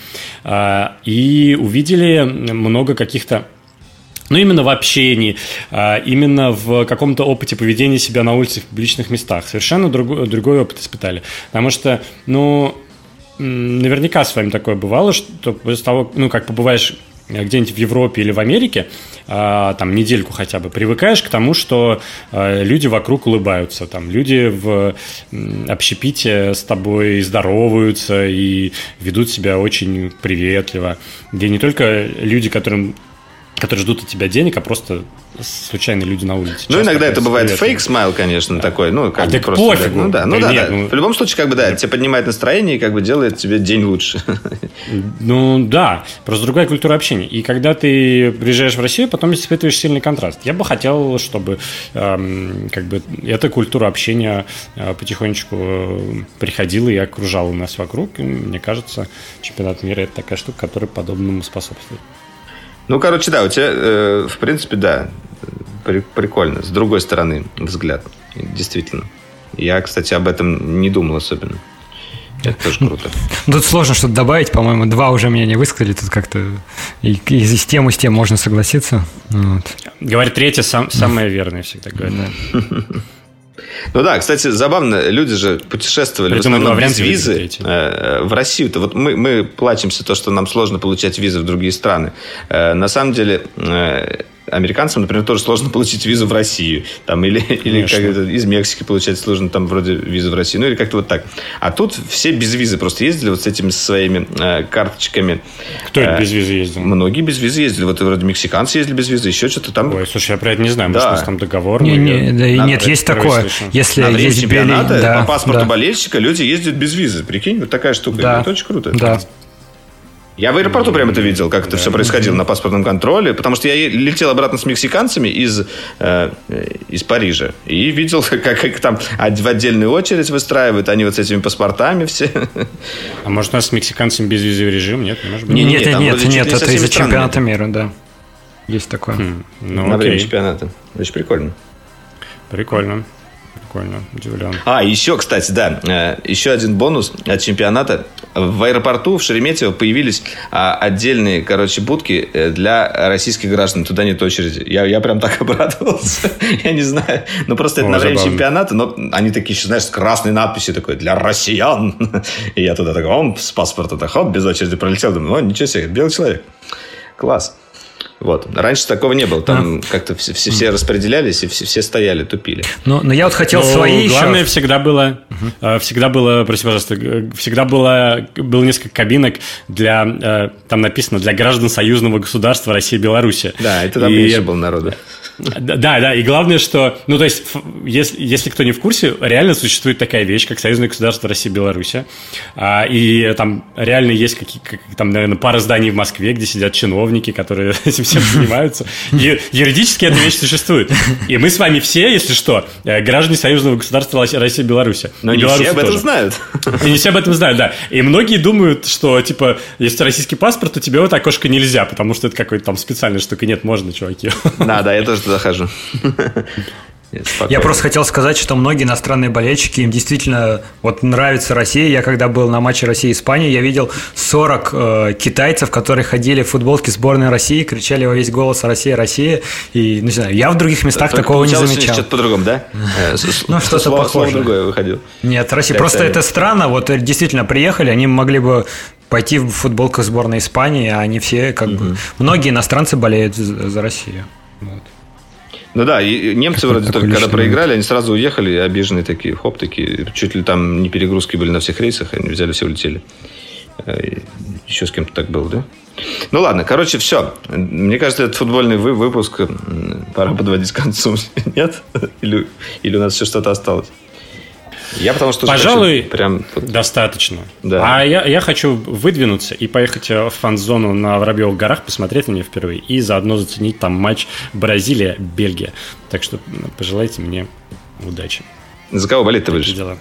А, и увидели много каких-то ну, именно в общении, а, именно в каком-то опыте поведения себя на улице в публичных местах. Совершенно другой, другой опыт испытали. Потому что, ну, наверняка с вами такое бывало, что после того, ну, как побываешь где-нибудь в Европе или в Америке, а, там недельку хотя бы, привыкаешь к тому, что а, люди вокруг улыбаются, там люди в общепите с тобой здороваются и ведут себя очень приветливо, где не только люди, которым которые ждут от тебя денег, а просто случайные люди на улице. Ну, иногда это бывает фейк смайл, конечно, да. такой. Ну, как а, так просто, пофигу. Ну, да, ну, да, нет, да. Ну... В любом случае, как бы, да, тебе поднимает настроение и как бы делает тебе день лучше. Ну, да, просто другая культура общения. И когда ты приезжаешь в Россию, потом испытываешь сильный контраст. Я бы хотел, чтобы эм, как бы эта культура общения э, потихонечку э, приходила и окружала нас вокруг. И, мне кажется, чемпионат мира – это такая штука, которая подобному способствует. Ну, короче, да, у тебя, э, в принципе, да, при, прикольно. С другой стороны взгляд, действительно. Я, кстати, об этом не думал особенно. Это тоже круто. Тут сложно что-то добавить, по-моему, два уже меня не высказали, тут как-то и, и с тем, и с тем можно согласиться. Вот. Говорит, третье сам, самое верное всегда говорят. Ну да, кстати, забавно, люди же путешествовали Придумай в основном без визы выберите. э, в Россию-то. Вот мы, мы плачемся то, что нам сложно получать визы в другие страны. Э, На самом деле, э, американцам, например, тоже сложно получить визу в Россию. Там, или или как это, из Мексики получать сложно, там вроде визу в Россию. Ну или как-то вот так. А тут все без визы просто ездили вот с этими своими э, карточками. Кто это Э, без визы ездил? Многие без визы ездили. Вот вроде мексиканцы ездили без визы, еще что-то там. Ой, слушай, я про это не знаю. Может, Да. у нас там договор? Не, не, да, и Надо нет, есть такое. слышу. Если На есть чемпионата да, по паспорту да, болельщика люди ездят без визы. Прикинь, вот такая штука. Да. Это очень круто. да. Я в аэропорту прямо это видел, как это все происходило на паспортном контроле, потому что я летел обратно с мексиканцами из, э, из Парижа и видел, как их там в отдельную очередь выстраивают, они вот с этими паспортами все. А может, у нас с мексиканцами безвизовый режим? Нет, не может быть? Не, Не, нет, нет, нет, ли не со это из-за чемпионата мира, да. Есть такое. Хм, Ну, на время окей. чемпионата. Очень прикольно. Прикольно. Прикольно. Удивлен. А, еще, кстати, да, э, еще один бонус от чемпионата. В аэропорту в Шереметьево появились а, отдельные, короче, будки э, для российских граждан. Туда нет очереди. Я, я прям так обрадовался. Я не знаю. Ну, просто это на время забавно. чемпионата, но они такие еще, знаешь, с красной надписью такой, для россиян. И я туда такой, он с паспорта так, хоп, без очереди пролетел. Думаю, о, ничего себе, белый человек. Класс. Вот. Раньше такого не было. Там как-то все, все, все распределялись, и все, все стояли, тупили. Но, но я вот хотел Ну, свои главное еще. всегда было, э, всегда было, прости, пожалуйста, всегда было, было несколько кабинок для, э, там написано, для граждан союзного государства Россия и Беларуси. Да, это там И- меньше было народу. Да, да, и главное, что, ну, то есть, если, если кто не в курсе, реально существует такая вещь, как Союзное государство России и Беларуси, А, и там реально есть какие, как- там, наверное, пара зданий в Москве, где сидят чиновники, которые этим всем занимаются. Юридически эта вещь существует. И мы с вами все, если что, э, граждане Союзного государства России и Беларуси. Но не все об этом знают. И не все об этом знают, да. И многие думают, что, типа, если российский паспорт, то тебе в это окошко нельзя, потому что это какой-то там специальная штука. Нет, можно, чуваки. Да, да, я тоже туда хожу. Я просто хотел сказать, что многие иностранные болельщики, им действительно вот нравится Россия. Я когда был на матче России-Испании, я видел 40 э, китайцев, которые ходили в футболке сборной России, кричали во весь голос «Россия, Россия». И, ну, не знаю, я в других местах Только такого не замечал. Что-то по-другому, да? Э, с- Ну, что-то похожее. другое выходил. Нет, Россия. Просто это странно. Вот э, действительно приехали, они могли бы пойти в футболках сборной Испании, а они все как бы... Многие иностранцы болеют за, за Россию. Вот. Ну да, и немцы вроде только когда проиграли, они сразу уехали, обиженные такие, хоп, такие, чуть ли там не перегрузки были на всех рейсах, они взяли, все улетели. Э, Еще с кем-то так было, да? Ну ладно, короче, все. Мне кажется, этот футбольный вы- выпуск пора подводить к концу. Нет? Или, или у нас еще что-то осталось? Я потому что Пожалуй, прям Достаточно. Да. А я, я хочу выдвинуться и поехать э, в фан-зону на Воробьевых горах, посмотреть на нее впервые, и заодно заценить там матч Бразилия-Бельгия. Так что пожелайте мне удачи. За кого болеть ты будешь? дела.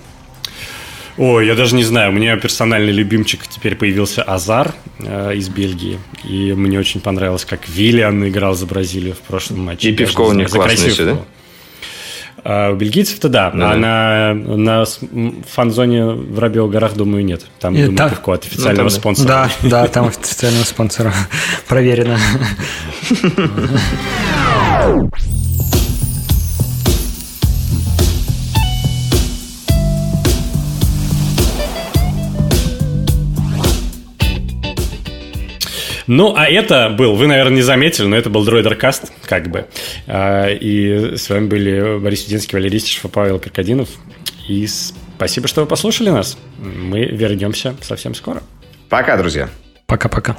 Ой, я даже не знаю. У меня персональный любимчик теперь появился Азар э, из Бельгии. И мне очень понравилось, как Виллиан играл за Бразилию в прошлом матче. И пивко у них классное еще, да? А, у бельгийцев-то да, Ну а да. на, на фан-зоне в Воробьевых горах, думаю, нет. Там, И думаю, та- пивко от официального Ну, там да. спонсора. Да, да, там официального спонсора проверено. Ну, а это был, вы, наверное, не заметили, но это был Дроидеркаст, как бы. А, И с вами были Борис Юдинский, Валерий Стишев и Павел Крокодинов. И спасибо, что вы послушали нас. Мы вернемся совсем скоро. Пока, друзья. Пока-пока.